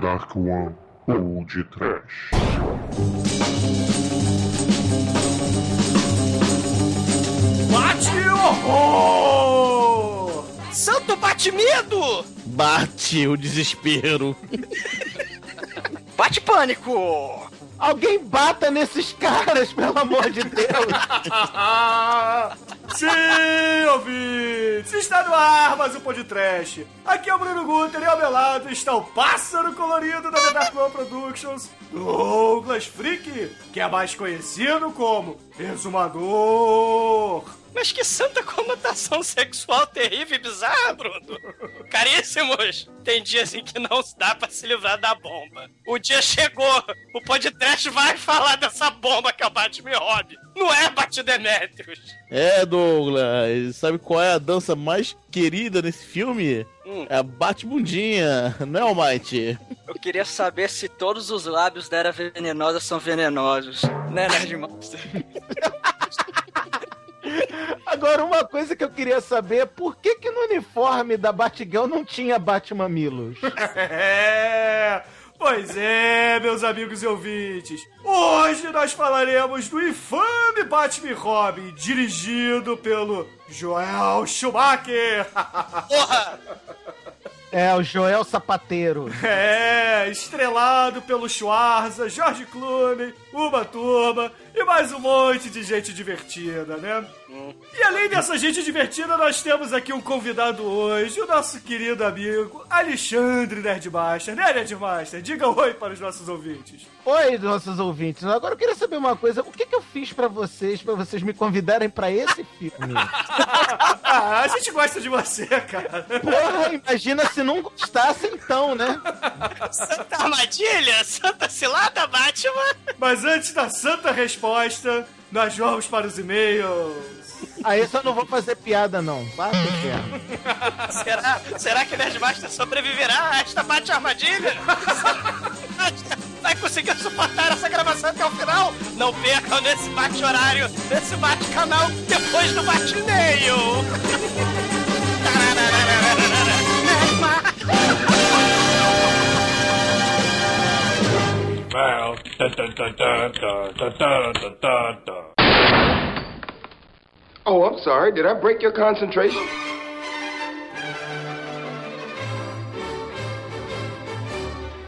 Dark One ou de Trash. Bate horror! Santo bate medo! Bate o desespero. Bate pânico! Alguém bata nesses caras, pelo amor de Deus! Sim, ouvintes! Está no ar mais um podcast. Aqui é o Bruno Guter e ao meu lado está o pássaro colorido da The Dark One Productions, Douglas Freak, que é mais conhecido como Exumador. Mas que santa conotação sexual terrível e bizarra, Bruno! Caríssimos! Tem dias em que não dá pra se livrar da bomba. O dia chegou! O podcast vai falar dessa bomba que é o Batman Hobby! Não é Batidemetrius! É, Douglas, sabe qual é a dança mais querida nesse filme? Hum. É a bate-bundinha, não é, Almighty? Eu queria saber se todos os lábios da Era Venenosa são venenosos. Né, Nerd Monster? Agora, uma coisa que eu queria saber, por que que no uniforme da Batgirl não tinha Batmamilos? É. Pois é, meus amigos e ouvintes. Hoje nós falaremos do infame Batman Robin, dirigido pelo Joel Schumacher. Porra! É, o Joel Sapateiro. É, estrelado pelo Schwarza, George Clooney, Uma Turma e mais um monte de gente divertida, né? E além dessa gente divertida, nós temos aqui um convidado hoje, o nosso querido amigo Alexandre Nerdmaster. Né, Nerdmaster? Diga oi para os nossos ouvintes. Oi, nossos ouvintes. Agora eu queria saber uma coisa. O que que eu fiz pra vocês, pra vocês me convidarem pra esse filme? Ah, a gente gosta de você, cara. Porra, imagina se não gostasse então, né? Santa armadilha! Santa cilada, Batman! Mas antes da santa resposta, nós vamos para os e-mails. Aí eu não vou fazer piada, não. Pro inferno. Será, será que Nerdmaster sobreviverá a esta bate-armadilha? Vai conseguir suportar essa gravação até o final? Não percam nesse bate-horário, nesse bate-canal, depois do bate-e-mail! Well, dun, dun, dun, dun, dun, dun, dun, dun, dun. Oh, I'm sorry. Did I break your concentration?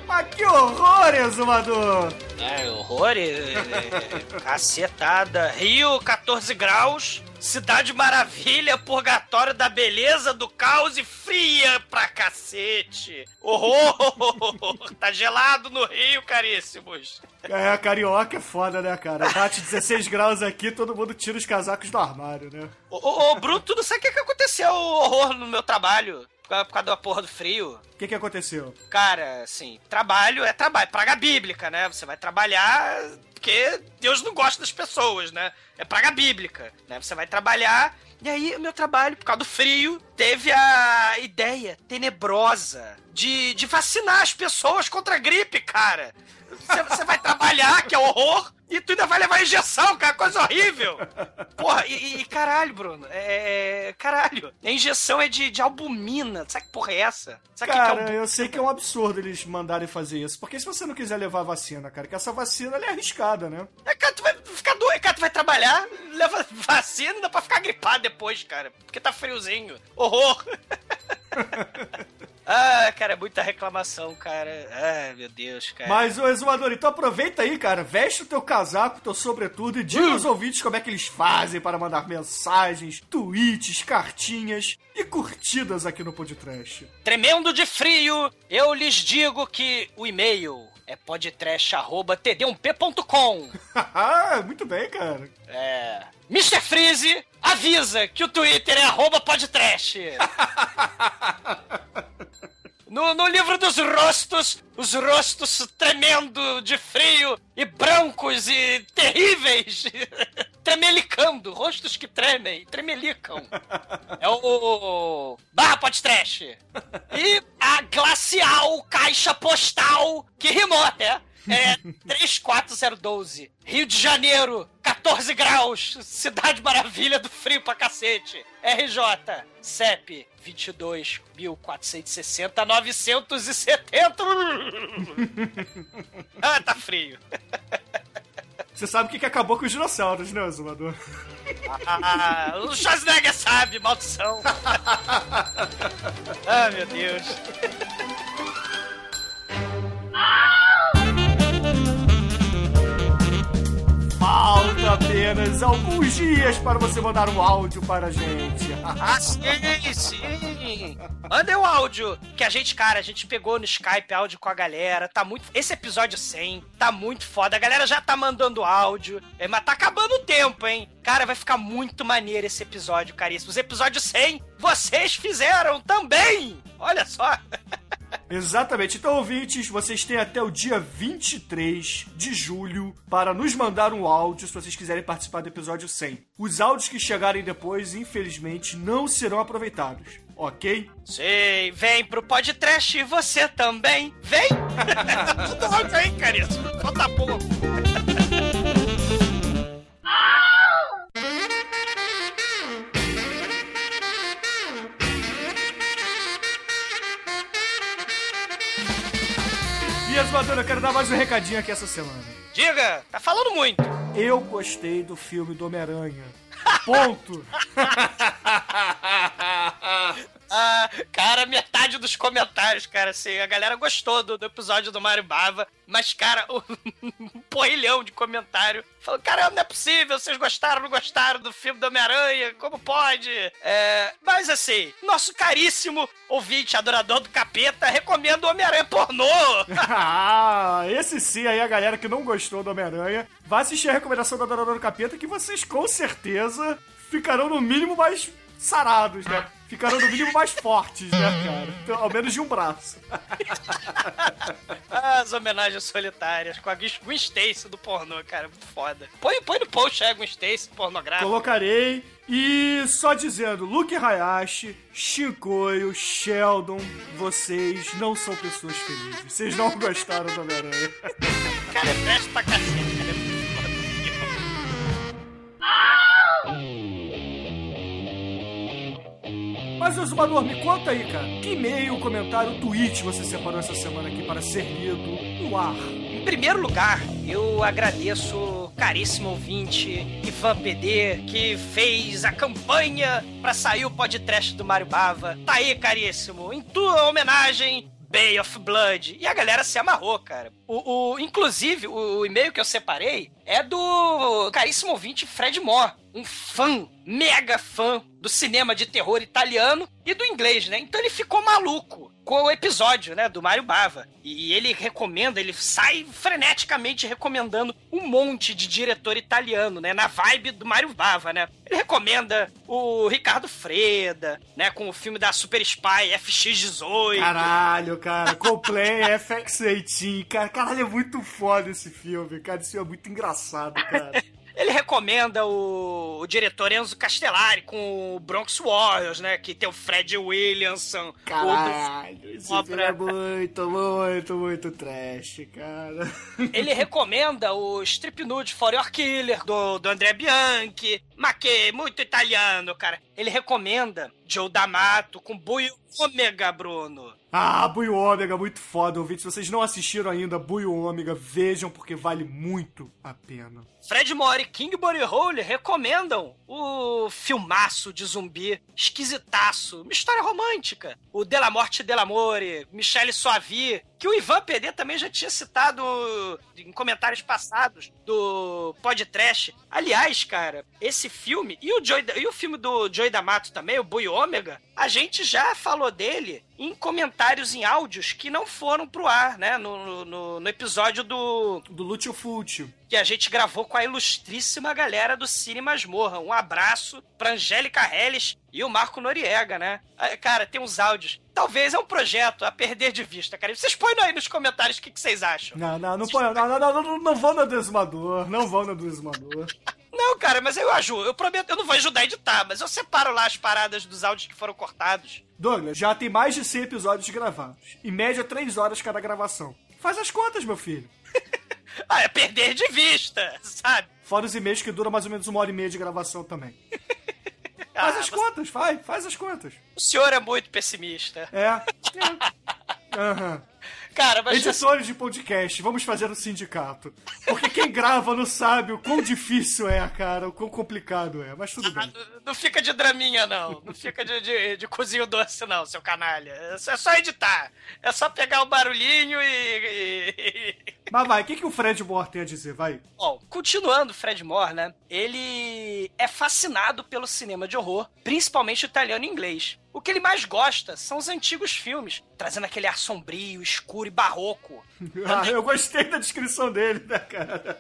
Ah, que horror, exumador! É, horror, é, é, cacetada. Rio, 14 graus. Cidade Maravilha, purgatório da beleza, do caos e fria pra cacete. Horror! Tá gelado no Rio, caríssimos. É, carioca é foda, né, cara? Bate 16 graus aqui, todo mundo tira os casacos do armário, né? Ô, ô, ô, Bruno, tu não sabe o que, que aconteceu, horror, no meu trabalho? Por causa, da porra do frio. O que que aconteceu? Cara, assim, trabalho é trabalho, praga bíblica, né? Você vai trabalhar porque Deus não gosta das pessoas, né? É praga bíblica, né? Você vai trabalhar. E aí, o meu trabalho, por causa do frio, teve a ideia tenebrosa de, de vacinar as pessoas contra a gripe, cara. Você, você vai trabalhar, que é horror, e tu ainda vai levar injeção, cara, coisa horrível. Porra, e, e caralho, Bruno, é. é- Caralho, a injeção é de, de albumina. Sabe que porra é essa? Sabe o que é Cara, eu sei que é um absurdo eles mandarem fazer isso. Porque se você não quiser levar a vacina, cara, que essa vacina é arriscada, né? É, cara, tu vai ficar doido, cara, tu vai trabalhar, leva vacina, dá pra ficar gripado depois, cara, porque tá friozinho. Horror! ah, cara, é muita reclamação, cara. Ai, meu Deus, cara. Mas, ô exumador, então aproveita aí, cara, veste o teu casaco, teu sobretudo e diga aos ouvintes como é que eles fazem para mandar mensagens, tweets, cartinhas e curtidas aqui no Podcast. Tremendo de frio, eu lhes digo que o e-mail é podtrash.td1p.com. Ah, Muito bem, cara. É. Mr. Freeze avisa que o Twitter é arroba podtrash. No, no livro dos rostos, os rostos tremendo de frio e brancos e terríveis, tremelicando, rostos que tremem, tremelicam. É o barra podcast. E a glacial caixa postal que rimou, é. É 34012. Rio de Janeiro, 14 graus. Cidade maravilha do frio pra cacete. RJ, CEP 22.460 970. ah, tá frio. Você sabe o que, que acabou com os dinossauros, né, Zumador? Ah, o Schwarzenegger sabe, maldição. ah, meu Deus. Falta apenas alguns dias para você mandar um áudio para a gente. Ah, sim, sim. Manda o áudio. Que a gente, cara, a gente pegou no Skype áudio com a galera. Tá muito. Esse episódio 100 tá muito foda. A galera já tá mandando áudio. É, mas tá acabando o tempo, hein? Cara, vai ficar muito maneiro esse episódio, caríssimo. Os episódios 100 vocês fizeram também. Olha só. Exatamente. Então, ouvintes, vocês têm até o dia 23 de julho para nos mandar um áudio se vocês quiserem participar do episódio 100. Os áudios que chegarem depois, infelizmente, não serão aproveitados. Ok? Sim, vem pro podcast você também. Vem! Tudo áudio aí. Falta pouco. E, Azumador, eu quero dar mais um recadinho aqui essa semana. Diga, tá falando muito. Eu gostei do filme do Homem-Aranha. Ponto. Ah, cara, metade dos comentários, cara, assim, a galera gostou do, do episódio do Mario Bava, mas, cara, um porrilhão de comentário falou, cara, não é possível, vocês gostaram, não gostaram do filme do Homem-Aranha, como pode? É, mas, assim, nosso caríssimo ouvinte, adorador do capeta, recomenda o Homem-Aranha pornô. ah, esse sim aí, a galera que não gostou do Homem-Aranha, vai assistir a recomendação do Adorador do Capeta que vocês com certeza ficarão no mínimo mais sarados, né? Ficarão no mínimo mais fortes, né, cara? Então, ao menos de um braço. As homenagens solitárias com a Gwen Stacy do pornô, cara, muito foda. Põe, põe no post aí a Gwen Stacy pornográfica. Colocarei. E só dizendo, Luke Hayashi, Shinkoio, Sheldon, vocês não são pessoas felizes. Vocês não gostaram do Homem-Aranha. Cara, é pra cacete, cara. É muito foda. Mas, Exumador, me conta aí, cara. Que e-mail, comentário, tweet você separou essa semana aqui para ser lido no ar? Em primeiro lugar, eu agradeço caríssimo ouvinte Ivan PD, que fez a campanha pra sair o podcast do Mario Bava. Tá aí, caríssimo, em tua homenagem, Bay of Blood. E a galera se amarrou, cara. O, o- inclusive, o, o e-mail que eu separei é do caríssimo ouvinte Fred Moore, um fã, mega fã do cinema de terror italiano e do inglês, né? Então ele ficou maluco com o episódio, né, do Mario Bava. E ele recomenda, ele sai freneticamente recomendando um monte de diretor italiano, né, na vibe do Mario Bava, né? Ele recomenda o Ricardo Freda, né, com o filme da Super Spy FX18. Caralho, cara. Coldplay, FX18. Cara, caralho, é muito foda esse filme, cara. Esse filme é muito engraçado, cara. Ele recomenda o, o diretor Enzo Castellari com o Bronx Warriors, né? Que tem o Fred Williamson. Caralho, esse Uma filme é muito, muito, muito trash, cara. Ele recomenda o Strip Nude for Your Killer, do, do André Bianchi. Mas que muito italiano, cara. Ele recomenda Joe D'Amato com Bui Ômega, Bruno. Ah, Buio Ômega, muito foda, ouvinte. Se vocês não assistiram ainda Buio Ômega, vejam porque vale muito a pena. Fred Mori e King Body Hole recomendam o filmaço de zumbi esquisitaço, uma história romântica. O Della Morte Dell'Amore, Michele Soavi, que o Ivan PD também já tinha citado em comentários passados do podcast. Aliás, cara, esse filme e o, Joey, e o filme do Joey D'Amato também, o Bui Ômega, a gente já falou dele em comentários em áudios que não foram pro ar, né? No, no, no episódio do Do Lúcio Fulcio. que a gente gravou com a ilustríssima galera do Cine Masmorra. Um abraço pra Angélica Helles e o Marco Noriega, né? Ah, Cara, tem uns áudios. Talvez é um projeto a perder de vista, cara. Vocês põem aí nos comentários o que, que vocês acham. Não, não, não, põe- não, não, não, não, não vão no do exumador. Não vão no do exumador. Não, cara, mas eu ajudo. Eu prometo, eu não vou ajudar a editar, mas eu separo lá as paradas dos áudios que foram cortados. Douglas, já tem mais de 100 episódios gravados. Em média, 3 horas cada gravação. Faz as contas, meu filho. Ah, é perder de vista, sabe? Fora os e-mails que duram mais ou menos uma hora e meia de gravação também. Faz Ah, as você- contas, vai, faz as contas. O senhor é muito pessimista. É. é. Aham. Cara, mas Editores de podcast, vamos fazer um sindicato. Porque quem grava não sabe o quão difícil é, cara, o quão complicado é. Mas tudo Ah, bem. não- fica de draminha, não. Não fica de, de, de cozinho doce, não, seu canalha. É só- é só editar. É só pegar o barulhinho e. e- Mas vai, o que, que o Fred Moore tem a dizer? Vai. Bom, continuando, Fred Moore, né? Ele é fascinado pelo cinema de horror, principalmente italiano e inglês. O que ele mais gosta são os antigos filmes, trazendo aquele ar sombrio, escuro e barroco. Ah, eu gostei da descrição dele, né, cara?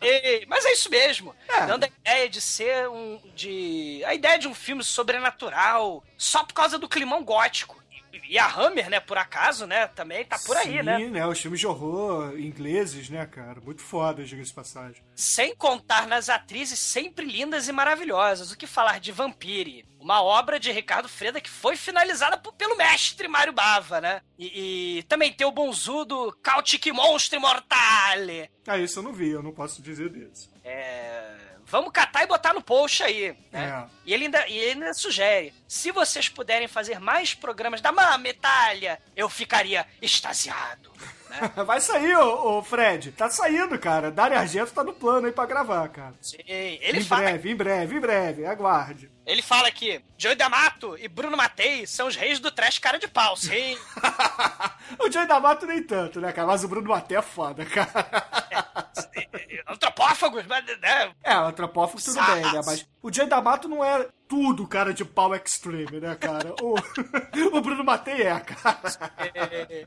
E- mas é isso mesmo. É. Dando a ideia de ser um. de. a ideia de um filme sobrenatural só por causa do climão gótico. E, a Hammer, né, por acaso, né, também tá por aí, Sim, né? né? Os filmes de horror ingleses, né, cara? Muito foda, diga-se de passagem. Sem contar nas atrizes sempre lindas e maravilhosas. O que falar de Vampire? Uma obra de Ricardo Freda que foi finalizada por- pelo mestre Mário Bava, né? E, e também tem o bonzudo Cautiche Monstre Mortale. Ah, isso eu não vi, eu não posso dizer desse. É, Vamos catar e botar no post aí, né? É. E ele ainda, e ele ainda sugere: se vocês puderem fazer mais programas da Mama Itália, eu ficaria extasiado. né? Vai sair, ô, ô, Fred. Tá saindo, cara. Dario Argento tá no plano aí pra gravar, cara. Sim, ele em fala, breve, em breve, em breve. Aguarde. Ele fala que Joey D'Amato e Bruno Matei são os reis do trash cara de pau, sim. o Joey D'Amato nem tanto, né, cara? Mas o Bruno Maté é foda, cara. Antropófagos, mas, né? É, o antropófago tudo bem, né? Mas o Joey D'Amato não é tudo cara de pau extreme, né, cara? O, o Bruno Matei é, cara. É,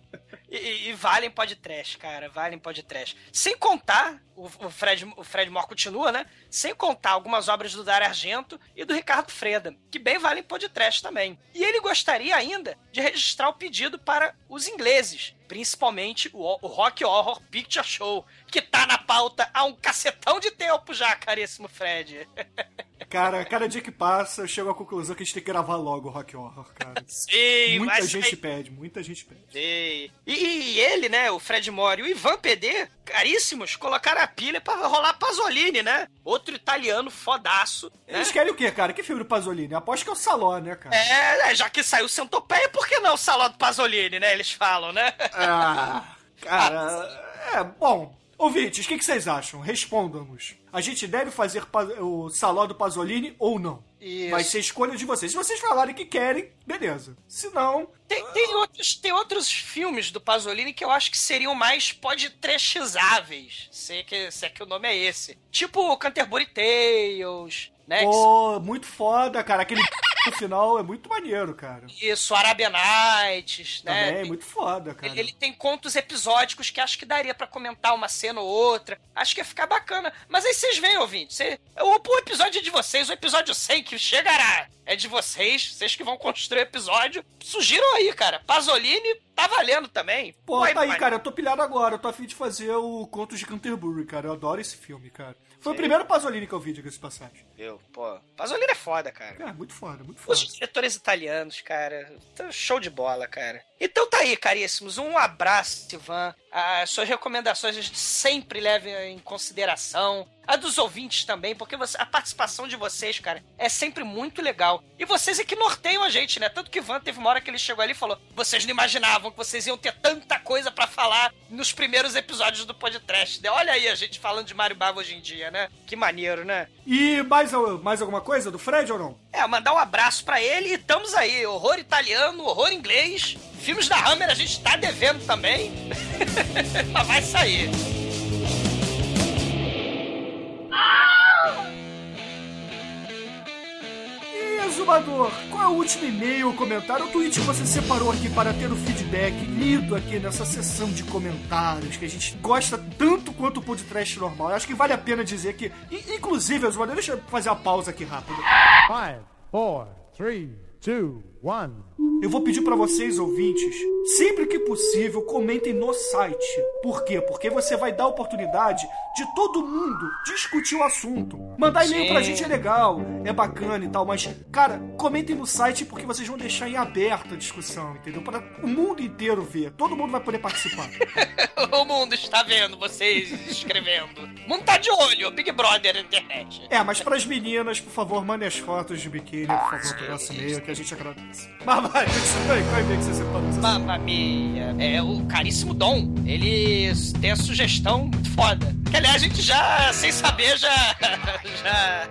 e, e, e valem podcast, cara. Valem podcast. Sem contar, o, o Fred, o Fred Moore continua, né? Sem contar algumas obras do Dario Argento e do Ricardo Freda, que bem valem podcast também. E ele gostaria ainda de registrar o pedido para os ingleses, principalmente o, o Rock Horror Picture Show, que tá na pauta há um cacetão de tempo já, caríssimo Fred. Cara, cada dia que passa, eu chego à conclusão que a gente tem que gravar logo o Rock Horror, cara. Sim, muita gente aí- pede, muita gente pede. E, e ele, né, o Fred Mori e o Ivan PD, caríssimos, colocaram a pilha pra rolar Pasolini, né? Outro italiano fodaço. Né? Eles querem o quê, cara? Que filme do Pasolini? Aposto que é o Saló, né, cara? É, é, já que saiu Centopeia, por que não o Salão do Pasolini, né? Eles falam, né? Ah, cara. É, bom. Ouvintes, o que, que vocês acham? Respondam-nos. A gente deve fazer o Saló do Pasolini ou não? Isso. Vai ser escolha de vocês. Se vocês falarem que querem, beleza. Se não, Tem, tem outros, tem outros filmes do Pasolini que eu acho que seriam mais podtrechizáveis. Se é que, se é que o nome é esse. Tipo Canterbury Tales, né? pô, muito foda, cara. Aquele no final é muito maneiro, cara. Isso, Arabian Nights, né? Também é muito foda, cara. Ele, ele tem contos episódicos que acho que daria pra comentar uma cena ou outra. Acho que ia ficar bacana. Mas aí vocês veem, ouvinte. Cê, o, o episódio é de vocês, o episódio 100 que chegará é de vocês. Vocês que vão construir o episódio. Sugiram aí, cara. Pasolini tá valendo também. Pô, Vai, tá aí, cara. Eu tô pilhado agora. Eu tô afim de fazer o Contos de Canterbury, cara. Eu adoro esse filme, cara. Foi o primeiro Pasolini que eu vi, diga-se passagem. Viu? Pô, Pasolini é foda, cara. É, muito foda, muito foda. Os diretores italianos, cara, show de bola, cara. Então tá aí, caríssimos. Um abraço, Ivan. As suas recomendações a gente sempre leva em consideração. A dos ouvintes também, porque a participação de vocês, cara, é sempre muito legal. E vocês é que norteiam a gente, né? Tanto que Ivan teve uma hora que ele chegou ali e falou: vocês não imaginavam que vocês iam ter tanta coisa pra falar nos primeiros episódios do podcast. né? Olha aí a gente falando de Mario Bava hoje em dia, né? Que maneiro, né? E mais, mais alguma coisa do Fred ou não? É, mandar um abraço pra ele e estamos aí. Horror italiano, horror inglês. Filmes da Hammer a gente tá devendo também. Mas vai sair. E, Exumador, qual é o último e-mail, comentário ou tweet que você separou aqui para ter o feedback lido aqui nessa sessão de comentários que a gente gosta tanto quanto o podcast normal? Eu acho que vale a pena dizer que, inclusive, Exumador, deixa eu fazer uma pausa aqui rápido. Five, four, three, two. Eu vou pedir pra vocês, ouvintes, sempre que possível, comentem no site. Por quê? Porque você vai dar a oportunidade de todo mundo discutir o assunto. Mandar e-mail pra gente é legal, é bacana e tal, mas, cara, comentem no site porque vocês vão deixar em aberto a discussão, entendeu? Para o mundo inteiro ver. Todo mundo vai poder participar. o mundo está vendo vocês escrevendo. O mundo tá de olho, Big Brother na internet. É, mas pras meninas, por favor, mandem as fotos de biquíni, por favor, pro nosso e-mail, que a gente agradece. Mas vai, qual e-mail que você separou? Mamma mia. É o caríssimo Dom. Ele tem a sugestão muito foda. Que aliás a gente já, sem saber, já. Já.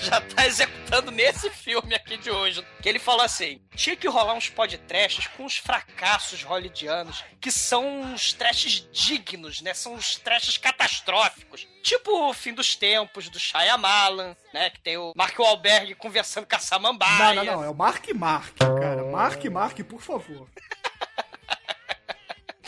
Já tá executando nesse filme aqui de hoje. Que ele falou assim: tinha que rolar uns podcasts com os fracassos hollywoodianos, que são uns trashes dignos, né? São uns trashes catastróficos. Tipo o fim dos tempos do Shyamalan, né? Que tem o Mark Wahlberg conversando com a Não, Samambaia. não, não, é o Mark Mark, cara. Mark Mark, por favor.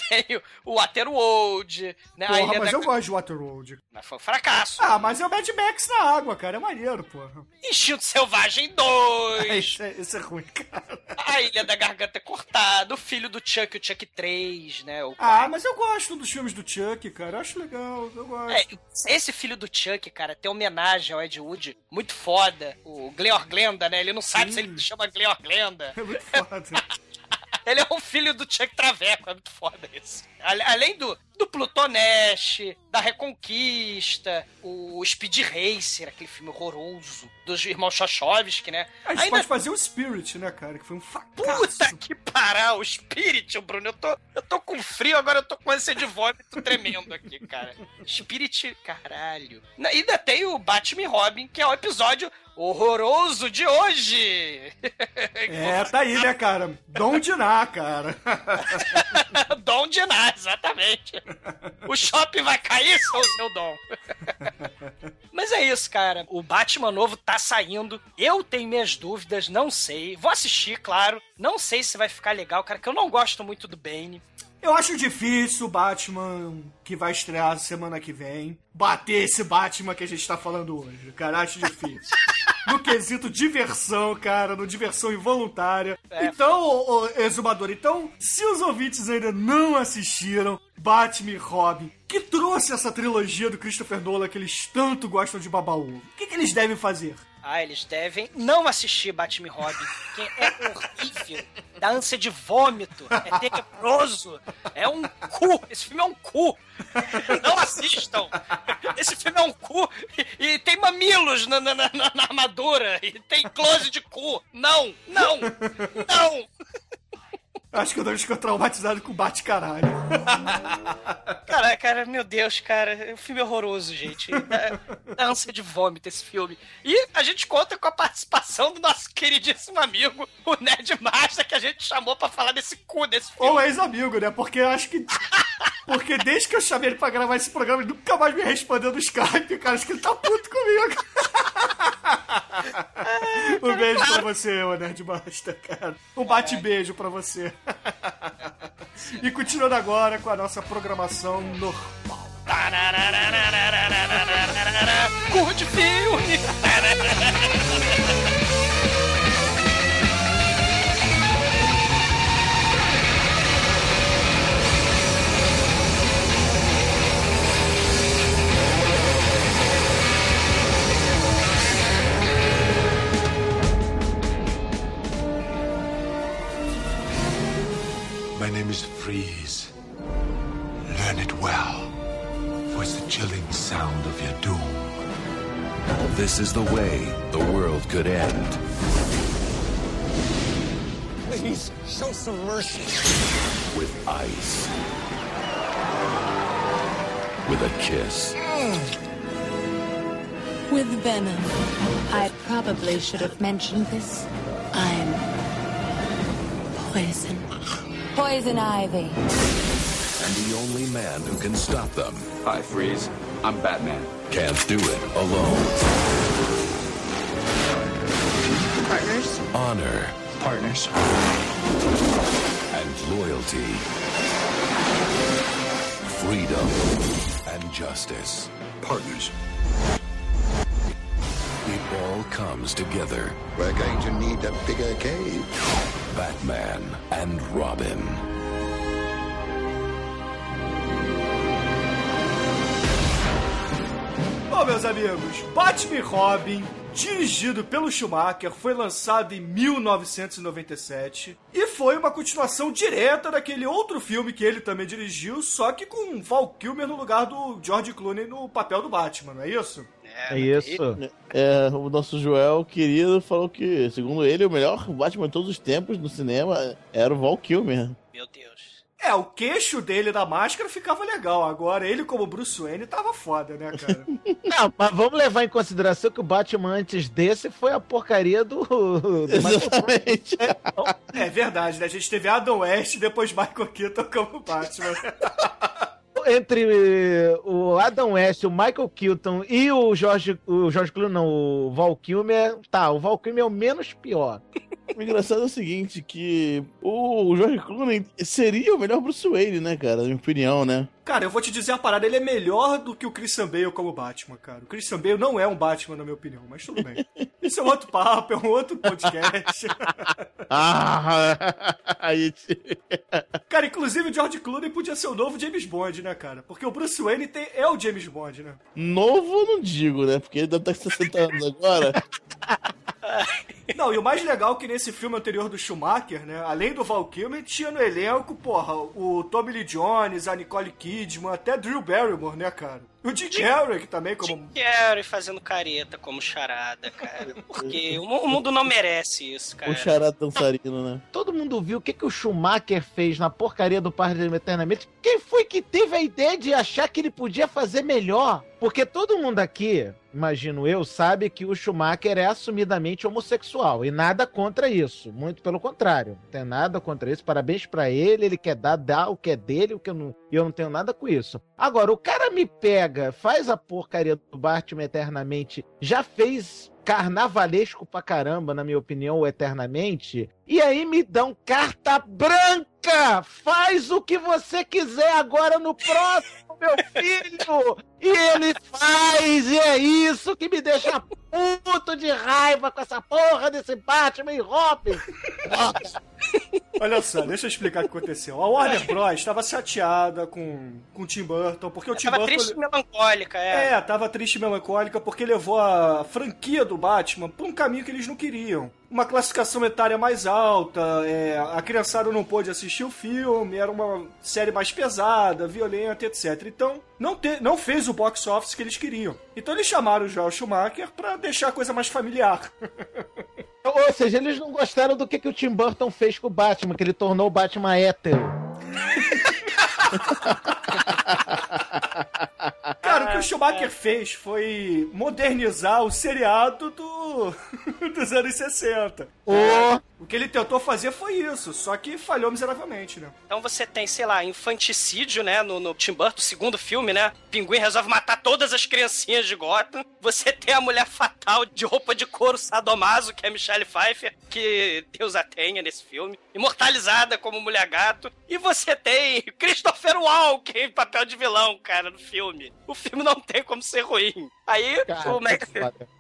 Tem o, Waterworld, né? Porra, Ilha mas da... eu gosto de Waterworld. Mas foi um fracasso. Ah, mas é o Mad Max na água, cara. É maneiro, porra. Instinto Selvagem 2. Isso é, isso é ruim, cara. A Ilha da Garganta Cortada. O filho do Chuck, o Chuck 3, né? O Ah, mas eu gosto dos filmes do Chuck, cara. Eu acho legal, eu gosto. É, esse filho do Chuck, cara, tem homenagem ao Ed Wood muito foda. O Gleor Glenda, né? Ele não sabe se ele chama Gleor Glenda. É muito foda. Ele é o filho do Chuck Traveco, é muito foda isso. Além do, do Plutonash, da Reconquista, o Speed Racer, aquele filme horroroso, dos irmãos Chochovsky, né? A gente pode fazer o Spirit, né, cara? Que foi um fracasso. Puta que parar, o Spirit, Bruno. Eu tô, eu tô com frio, agora eu tô com ânsia de vômito tremendo aqui, cara. Spirit, caralho. Ainda tem o Batman Robin, que é o episódio horroroso de hoje. É, tá aí, né, cara? Dom Diná, cara. Dom de nada, exatamente. O shopping vai cair, seu, seu Dom. Mas é isso, cara. O Batman novo tá saindo. Eu tenho minhas dúvidas, não sei. Vou assistir, claro. Não sei se vai ficar legal, cara, que eu não gosto muito do Bane. Eu acho difícil o Batman que vai estrear semana que vem bater esse Batman que a gente tá falando hoje. Cara, acho difícil. No quesito diversão, cara, no diversão involuntária. Então, ô, ô, exumador, então, se os ouvintes ainda não assistiram Batman e Robin, que trouxe essa trilogia do Christopher Nolan que eles tanto gostam de babaú, o que, que eles devem fazer? Ah, eles devem não assistir Batman Robin, que é horrível. Dá ânsia de vômito, é tenebroso, é um cu. Esse filme é um cu. Não assistam. Esse filme é um cu e, e tem mamilos na, na, na- na armadura e tem close de cu. Não, não, não. Acho que eu devo ficar traumatizado com o Bate-Caralho. Cara, cara, meu Deus, cara, o filme é horroroso, gente. Dá, dá ânsia de vômito esse filme. E a gente conta com a participação do nosso queridíssimo amigo, o Ned Master, que a gente chamou pra falar desse cu desse filme. Ou ex-amigo, né? Porque eu acho que. Porque desde que eu chamei ele pra gravar esse programa, ele nunca mais me respondeu no Skype, cara. Acho que ele tá puto comigo. um beijo pra você, ô Nerd Master, cara. Um bate-beijo pra você. e continuando agora com a nossa programação normal. Cu de filme! My name is Freeze. Learn it well, for it's the chilling sound of your doom. This is the way the world could end. Please, show some mercy. With ice. With a kiss. With venom. I probably should have mentioned this. I'm poison. Poison ivy. And the only man who can stop them. I Freeze. I'm Batman. Can't do it alone. Partners? Honor. Partners. And loyalty. Freedom. And justice. Partners. It all comes together. We're going to need a bigger cave. Batman and Robin. Bom, meus amigos, Batman e Robin, dirigido pelo Schumacher, foi lançado em 1997 e foi uma continuação direta daquele outro filme que ele também dirigiu, só que com Val Kilmer no lugar do George Clooney no papel do Batman, não é isso? É isso. É, o nosso Joel querido falou que, segundo ele, o melhor Batman de todos os tempos no cinema era o Val Kilmer. Meu Deus. É, o queixo dele da máscara ficava legal. Agora, ele como Bruce Wayne tava foda, né, cara? Não, mas vamos levar em consideração que o Batman antes desse foi a porcaria do. do Michael Exatamente. é verdade, né? A gente teve Adam West e depois Michael Keaton como Batman. Entre o Adam West, o Michael Keaton e o George, o George Clooney, não, o Val Kilmer, tá, o Val Kilmer é o menos pior. O engraçado é o seguinte, que o George Clooney seria o melhor Bruce Wayne, né, cara? Na minha opinião, né? Cara, eu vou te dizer a parada, ele é melhor do que o Christian Bale como Batman, cara. O Christian Bale não é um Batman, na minha opinião, mas tudo bem. Isso é um outro papo, é um outro podcast. ah, aí... cara, inclusive o George Clooney podia ser o novo James Bond, né, cara? Porque o Bruce Wayne tem, é o James Bond, né? Novo eu não digo, né? Porque ele deve estar com 60 anos agora. Não, e o mais legal é que nesse filme anterior do Schumacher, né? Além do Val Kilmer, tinha no elenco, porra, o Tommy Lee Jones, a Nicole Kidman, até Drew Barrymore, né, cara? O Dick Carrey também como... Dick Carrey fazendo careta como charada, cara. Porque o mundo não merece isso, cara. O charada dançarino, né? Todo mundo viu o que, que o Schumacher fez na porcaria do Parque Eternamente. Quem foi que teve a ideia de achar que ele podia fazer melhor? Porque todo mundo aqui, imagino eu, sabe que o Schumacher é assumidamente homossexual. E nada contra isso. Muito pelo contrário. Não tem nada contra isso. Parabéns para ele. Ele quer dar, dar o que é dele, o que eu não, eu não tenho nada com isso. Agora, o cara me pega, faz a porcaria do Batman eternamente, já fez carnavalesco pra caramba, na minha opinião, eternamente. E aí me dão carta branca! Faz o que você quiser agora no próximo, meu filho! E ele faz, e é isso que me deixa puto de raiva com essa porra desse Batman e Robin! Olha só, deixa eu explicar o que aconteceu. A Warner Bros. estava chateada com, com o Tim Burton, porque o Tim tava Burton... triste e melancólica, é. É, tava triste e melancólica porque levou a franquia do Batman pra um caminho que eles não queriam. Uma classificação etária mais alta, é, a criançada não pôde assistir o filme, era uma série mais pesada, violenta, etc. Então, não, te, não fez o box office que eles queriam. Então eles chamaram o Joel Schumacher pra deixar a coisa mais familiar. Ou seja, eles não gostaram do que, que o Tim Burton fez com o Batman, que ele tornou o Batman hétero. Cara, o que o Schumacher fez foi modernizar o seriado do... dos anos 60. Oh. O que ele tentou fazer foi isso, só que falhou miseravelmente, né? Então você tem, sei lá, infanticídio, né, no, no Tim Burton, segundo filme, né? O Pinguim resolve matar todas as criancinhas de Gotham. Você tem a mulher fatal de roupa de couro sadomaso, que é a Michelle Pfeiffer, que Deus a tenha nesse filme, imortalizada como mulher gato. E você tem Christopher Walken em papel de vilão, cara, no filme. O filme não tem como ser ruim. Aí, Cara, o.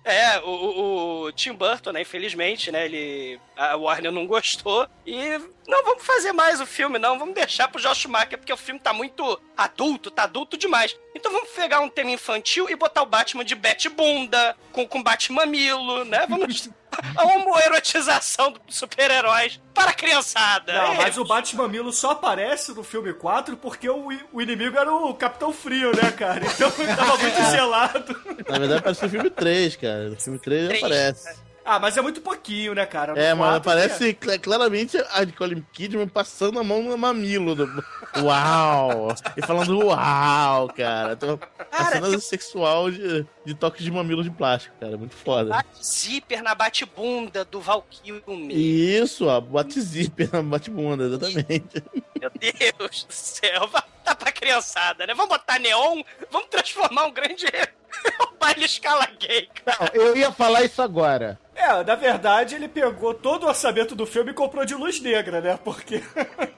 É, o, o, o Tim Burton, né, infelizmente, né, ele... A Warner não gostou e... Não, vamos fazer mais o filme, não. Vamos deixar pro Josh Schumacher, porque o filme tá muito adulto, tá adulto demais. Então vamos pegar um tema infantil e botar o Batman de Bat-bunda, com, com Bat-mamilo, né? Vamos... A homoerotização dos super-heróis para a criançada. Não, É. mas o Batman Milo só aparece no filme 4 porque o, o inimigo era o Capitão Frio, né, cara? Então tava muito gelado. Na verdade, parece no filme 3, cara. No filme 3 Três. aparece. Ah, mas é muito pouquinho, né, cara? No É, aparece cl- claramente a Nicole Kidman passando a mão no mamilo. Do... Uau! E falando uau, cara. Então, a cena sexual de, de toque de mamilo de plástico, cara. Muito foda. Bate-zíper na bate-bunda do Val Kilmer. Isso, ó. Bate zíper na bate-bunda, exatamente. Meu Deus do céu. Dar pra criançada, né? Vamos botar neon, vamos transformar um grande um baile escala gay. Não, eu ia falar isso agora. É, na verdade, ele pegou todo o orçamento do filme e comprou de luz negra, né? Porque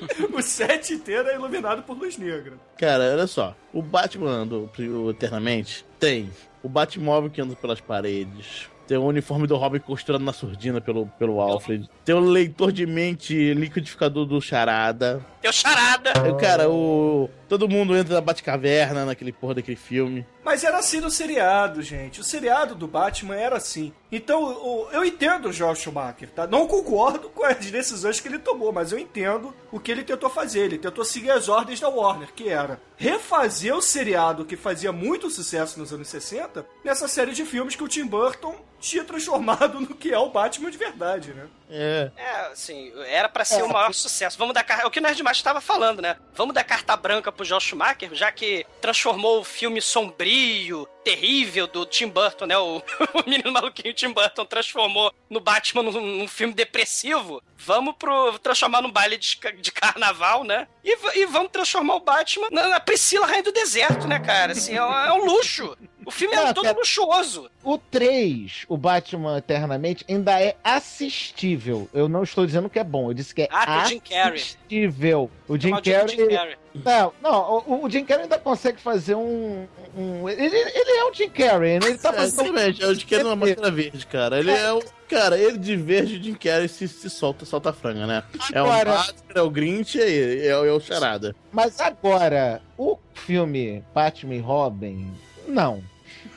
o set inteiro é iluminado por luz negra. Cara, olha só. O Batman do o Eternamente tem o Batmóvel que anda pelas paredes. Tem o uniforme do Robin costurado na surdina pelo, pelo Alfred. Tem o leitor de mente liquidificador do Charada. Tem o Charada. Cara, o. Todo mundo entra na Batcaverna naquele porra daquele filme. Mas era assim no seriado, gente. O seriado do Batman era assim. Então, o- eu entendo o Joel Schumacher, tá? Não concordo com as decisões que ele tomou, mas eu entendo o que ele tentou fazer. Ele tentou seguir as ordens da Warner, que era refazer o seriado que fazia muito sucesso nos anos 60 nessa série de filmes que o Tim Burton tinha transformado no que é o Batman de verdade, né? É. É, assim, era pra ser o maior sucesso. Vamos dar car... É o que o Nerd Master estava falando, né? Vamos dar carta branca pro Joel Schumacher, já que transformou o filme sombrio, terrível do Tim Burton, né? O, o menino maluquinho Tim Burton transformou no Batman num, num filme depressivo. Vamos pro transformar num baile de, de carnaval, né? E, e vamos transformar o Batman na, na Priscila Rainha do Deserto, né, cara? Assim, é, um- é um luxo. O filme é todo cara. luxuoso. O 3, o Batman Eternamente, ainda é assistível. Eu não estou dizendo que é bom, eu disse que é Ah, tem o Jim Carrey. assistível. O Jim Carrey. Jim Carrey. Não, não, o, o Jim Carrey ainda consegue fazer um. um- ele, ele é o Jim Carrey, né? Ele tá É, fazendo. exatamente, é o de que é uma máscara verde, cara. Ele é o. Cara, ele de verde, o Jim Carrey se, se solta, solta a franga, né? É o Agora- máscara, é o Grinch, é, é, o- é o Charada. Mas agora, o filme Batman e Robin, não.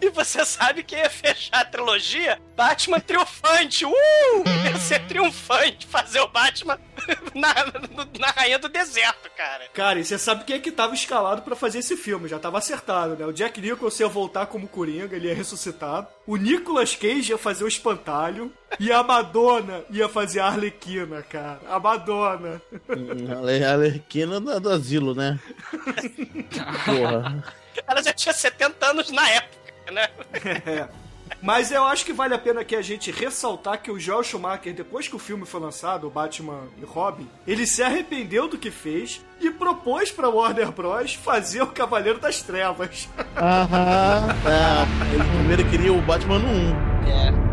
E você sabe que ia fechar a trilogia Batman triunfante. Uh! Ia ser triunfante fazer o Batman na, na Rainha do Deserto, cara. Cara, e você sabe quem é que tava escalado pra fazer esse filme? Já tava acertado, né? O Jack Nicholson ia voltar como Coringa, ele ia ressuscitar. O Nicolas Cage ia fazer o Espantalho. E a Madonna ia fazer a Arlequina, cara. A Madonna. A Alerquina do, do asilo, né? Porra. Ela já tinha 70 anos na época, né? É. Mas eu acho que vale a pena que a gente ressaltar que o Joel Schumacher, depois que o filme foi lançado, o Batman e Robin, ele se arrependeu do que fez e propôs pra Warner Bros. fazer o Cavaleiro das Trevas. Aham. É, ele primeiro queria o Batman no 1. É.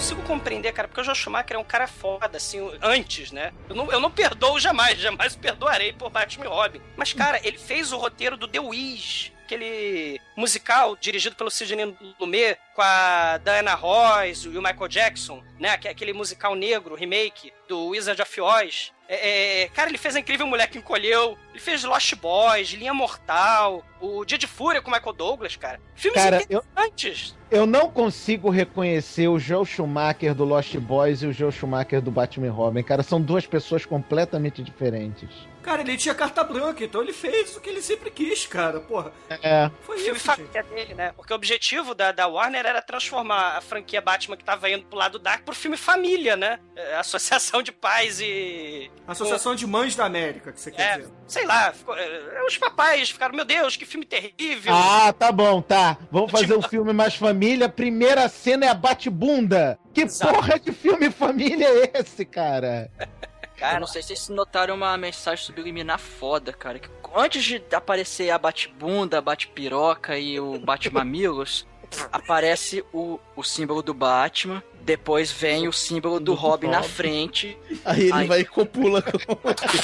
consigo compreender, cara, porque o Joel Schumacher é um cara foda, assim, antes, né? Eu não, eu não perdoo jamais, jamais perdoarei por Batman e Robin. Mas, cara, ele fez o roteiro do The Wiz, aquele musical dirigido pelo Sidney Lumet com a Diana Ross e o Michael Jackson, né? Aque- Aquele musical negro, remake do Wizard of Oz. É, é, cara, ele fez a Incrível Mulher que Encolheu, ele fez Lost Boys, Linha Mortal, o Dia de Fúria com o Michael Douglas, cara. Filmes Cara, eu- interessantes. Eu não consigo reconhecer o Joel Schumacher do Lost Boys e o Joel Schumacher do Batman Robin, cara. São duas pessoas completamente diferentes. Cara, ele tinha carta branca, então ele fez o que ele sempre quis, cara. Porra, É. foi filme isso, gente. família dele, né? Porque o objetivo da, da Warner era transformar a franquia Batman que tava indo pro lado dark pro filme família, né? É, Associação de pais e. Associação de Mães da América, que você quer É, dizer. sei lá, ficou- é, os papais ficaram, meu Deus, que filme terrível. Ah, tá bom, tá. Vamos fazer um filme mais família. Primeira cena é a bate-bunda. Que porra de filme família é esse, cara? Cara, eu não sei se vocês notaram uma mensagem subliminar foda, cara. Que antes de aparecer a bate-bunda, a bate-piroca e o bate-mamilos, aparece o, o símbolo do Batman. Depois vem o símbolo do Robin na frente. Aí ele Aí- vai e copula com.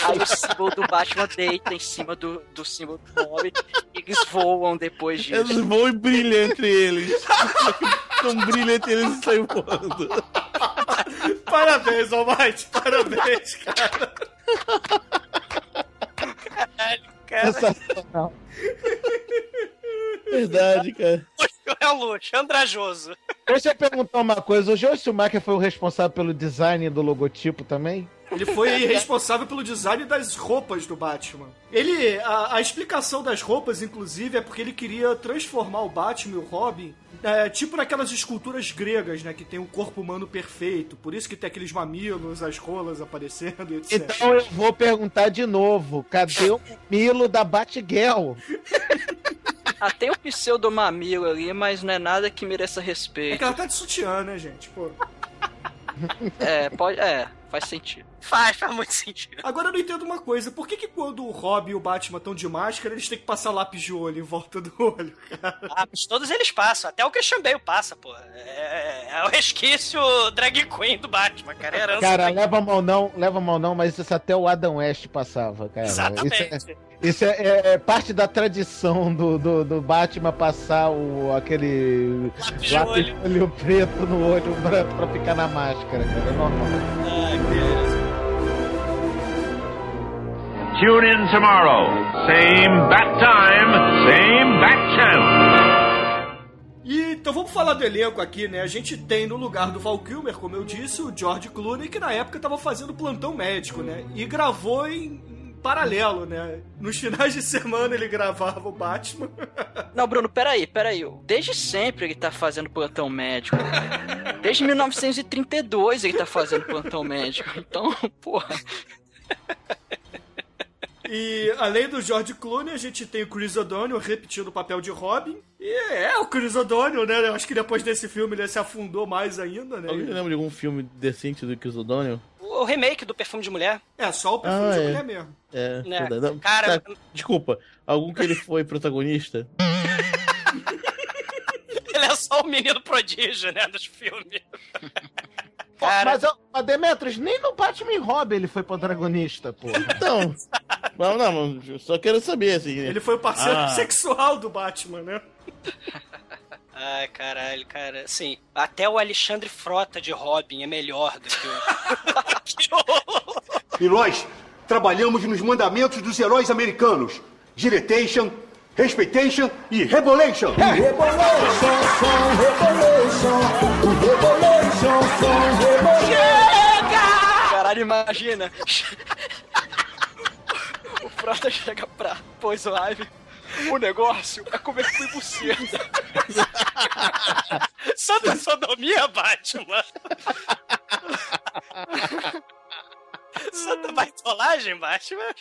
Aí o símbolo do Batman deita em cima do, do símbolo do Robin. E eles voam depois disso. Eles vão e brilham entre eles. Então brilha entre eles e sai voando. Parabéns, Almighty, parabéns, cara. Caralho, cara. Sensacional. Verdade, cara. É o luxo, andrajoso. Deixa eu perguntar uma coisa. O Joel Schumacher foi o responsável pelo design do logotipo também? Ele foi responsável pelo design das roupas do Batman. Ele. A, a explicação das roupas, inclusive, é porque ele queria transformar o Batman e o Robin. é, tipo naquelas esculturas gregas, né? Que tem um corpo humano perfeito. Por isso que tem aqueles mamilos, as rolas aparecendo, etc. Então eu vou perguntar de novo. Cadê o Milo da Batgirl? Ah, tem o pseudo mamilo ali, mas não é nada que mereça É respeito. que ela tá de sutiã, né, gente? Pô. É, pode. É. Faz sentido. Faz, faz muito sentido. Agora eu não entendo uma coisa. Por que, que quando o Robin e o Batman estão de máscara, eles têm que passar lápis de olho em volta do olho, cara? Ah, mas todos eles passam. Até o Christian Bale passa, pô. É, é o resquício drag queen do Batman, cara. É herança Cara, leva mal não, leva mal não, mas isso até o Adam West passava, cara. Exatamente. Isso é, isso é- é- é parte da tradição do, do, do Batman passar o, aquele Lápis olho. olho preto no olho pra, pra ficar na máscara, cara. É normal. Ai, cara. Tune in tomorrow. Same bat time, same bat channel. E então vamos falar do elenco aqui, né? A gente tem no lugar do Val Kilmer, como eu disse, o George Clooney, que na época tava fazendo plantão médico, né? E gravou em paralelo, né? Nos finais de semana ele gravava o Batman. Não, Bruno, peraí, peraí. Desde sempre ele tá fazendo plantão médico. Desde 1932 ele tá fazendo plantão médico. Então, porra. E além do George Clooney, a gente tem o Chris O'Donnell repetindo o papel de Robin. E é o Chris O'Donnell, né? Eu acho que depois desse filme ele se afundou mais ainda, né? Alguém lembra de algum filme decente do Chris O'Donnell? O remake do Perfume de Mulher. É, só o perfume Ah, de é. mulher mesmo. É, Né? Não, Cara- tá, desculpa, algum que ele foi protagonista? Ele é só o menino prodígio, né? Dos filmes. Pô, Mas, ó, mas Demetrius, nem no Batman e Robin ele foi protagonista, pô. Então, não, não, eu só quero saber, assim. Ele foi o parceiro Ah. sexual do Batman, né? Ai, caralho, cara. Assim, até o Alexandre Frota de Robin é melhor do que o. E nós trabalhamos nos mandamentos dos heróis americanos: Giretation, Respectation e Rebolation. Caralho, imagina. O Frota chega pra Poison Ivy. O negócio é comer cu e buceta. Santa sodomia, Batman! Santa baitolagem, Batman?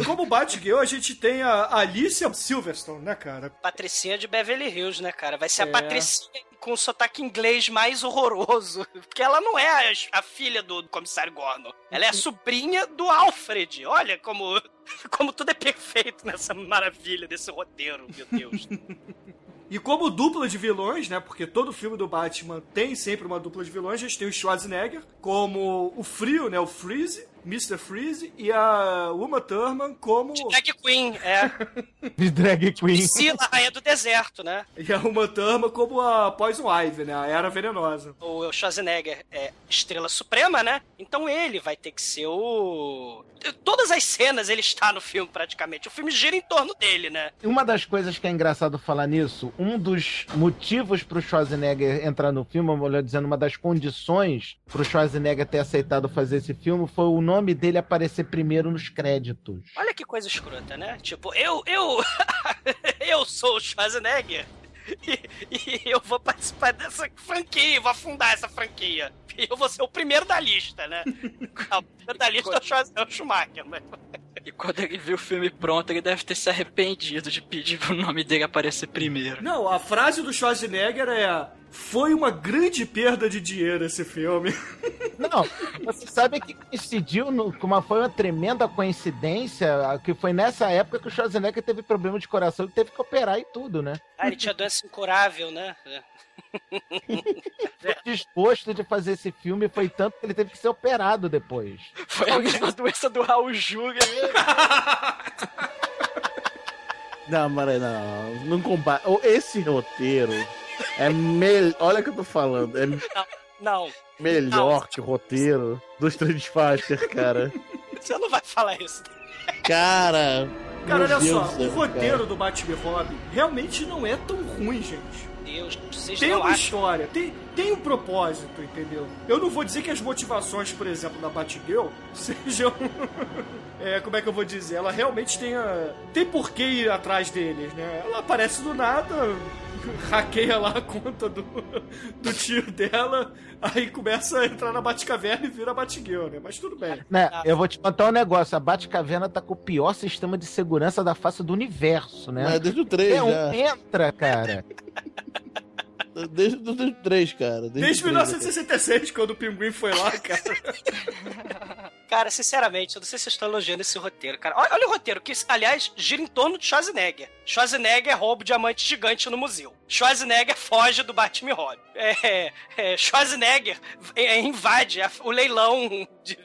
E como Batgirl, a gente tem a Alicia Silverstone, né, cara? Patricinha de Beverly Hills, né, cara? Vai ser É. a Patricinha com o sotaque inglês mais horroroso. Porque ela não é a, a filha do comissário Gordon. Ela é a sobrinha do Alfred. Olha como, como tudo é perfeito nessa maravilha desse roteiro, meu Deus. E como dupla de vilões, né? Porque todo filme do Batman tem sempre uma dupla de vilões. A gente tem o Schwarzenegger como o Frio, né? O Freeze, Mr. Freeze. E a Uma Thurman como... Drag Queen, é. De drag queen. Priscila, rainha do deserto, né? E a Uma Thurman como a Poison Ivy, né? A Era Venenosa. O Schwarzenegger é estrela suprema, né? Então ele vai ter que ser o. Todas as cenas ele está no filme, praticamente. O filme gira em torno dele, né? Uma das coisas que é engraçado falar nisso, um dos motivos pro Schwarzenegger entrar no filme, ou melhor dizendo, uma das condições pro Schwarzenegger ter aceitado fazer esse filme foi o nome dele aparecer primeiro nos créditos. Olha que coisa escrota, né? Tipo, eu. Eu. eu sou o Schwarzenegger. E, e eu vou participar dessa franquia, vou afundar essa franquia. E eu vou ser o primeiro da lista, né? o primeiro da lista é o é o Schumacher, mas. E quando ele viu o filme pronto, ele deve ter se arrependido de pedir pro nome dele aparecer primeiro. Não, a frase do Schwarzenegger é... Foi uma grande perda de dinheiro esse filme. Não, você sabe que coincidiu, no, como foi uma tremenda coincidência, que foi nessa época que o Schwarzenegger teve problema de coração e teve que operar e tudo, né? Ah, ele tinha doença incurável, né? É. O desgosto de fazer esse filme foi tanto que ele teve que ser operado depois. Foi a mesma doença do Raul Júlia. Não, mas não, não compara. Esse roteiro é melhor. Olha o que eu tô falando. É Não, melhor que o roteiro do Street Fighter, cara. você não vai falar isso. Cara. Cara, olha Deus só, céu, o roteiro cara. do Batman Robin realmente não é tão ruim, gente. Deus, vocês Tem não uma acham. história, tem, tem um propósito, entendeu? Eu não vou dizer que as motivações, por exemplo, da Batgirl sejam. é, como é que eu vou dizer? Ela realmente tenha. Tem por que ir atrás deles, né? Ela aparece do nada, hackeia lá a conta do, do tio dela, aí começa a entrar na Batcaverna e vira a Batgirl, né? Mas tudo bem. Né, eu vou te contar um negócio. A Batcaverna tá com o pior sistema de segurança da face do universo, né? Mas desde o 3 É um já. entra, cara. Desde 2003, cara. Desde, Desde 2003, 1966, quando o Pinguim foi lá, cara. Cara, sinceramente, eu não sei se vocês estão elogiando esse roteiro, cara. Olha, olha o roteiro, que, aliás, gira em torno de Schwarzenegger. Schwarzenegger rouba o diamante gigante no museu. Schwarzenegger foge do Batman Robin. É, é, Schwarzenegger é, invade a- o leilão de-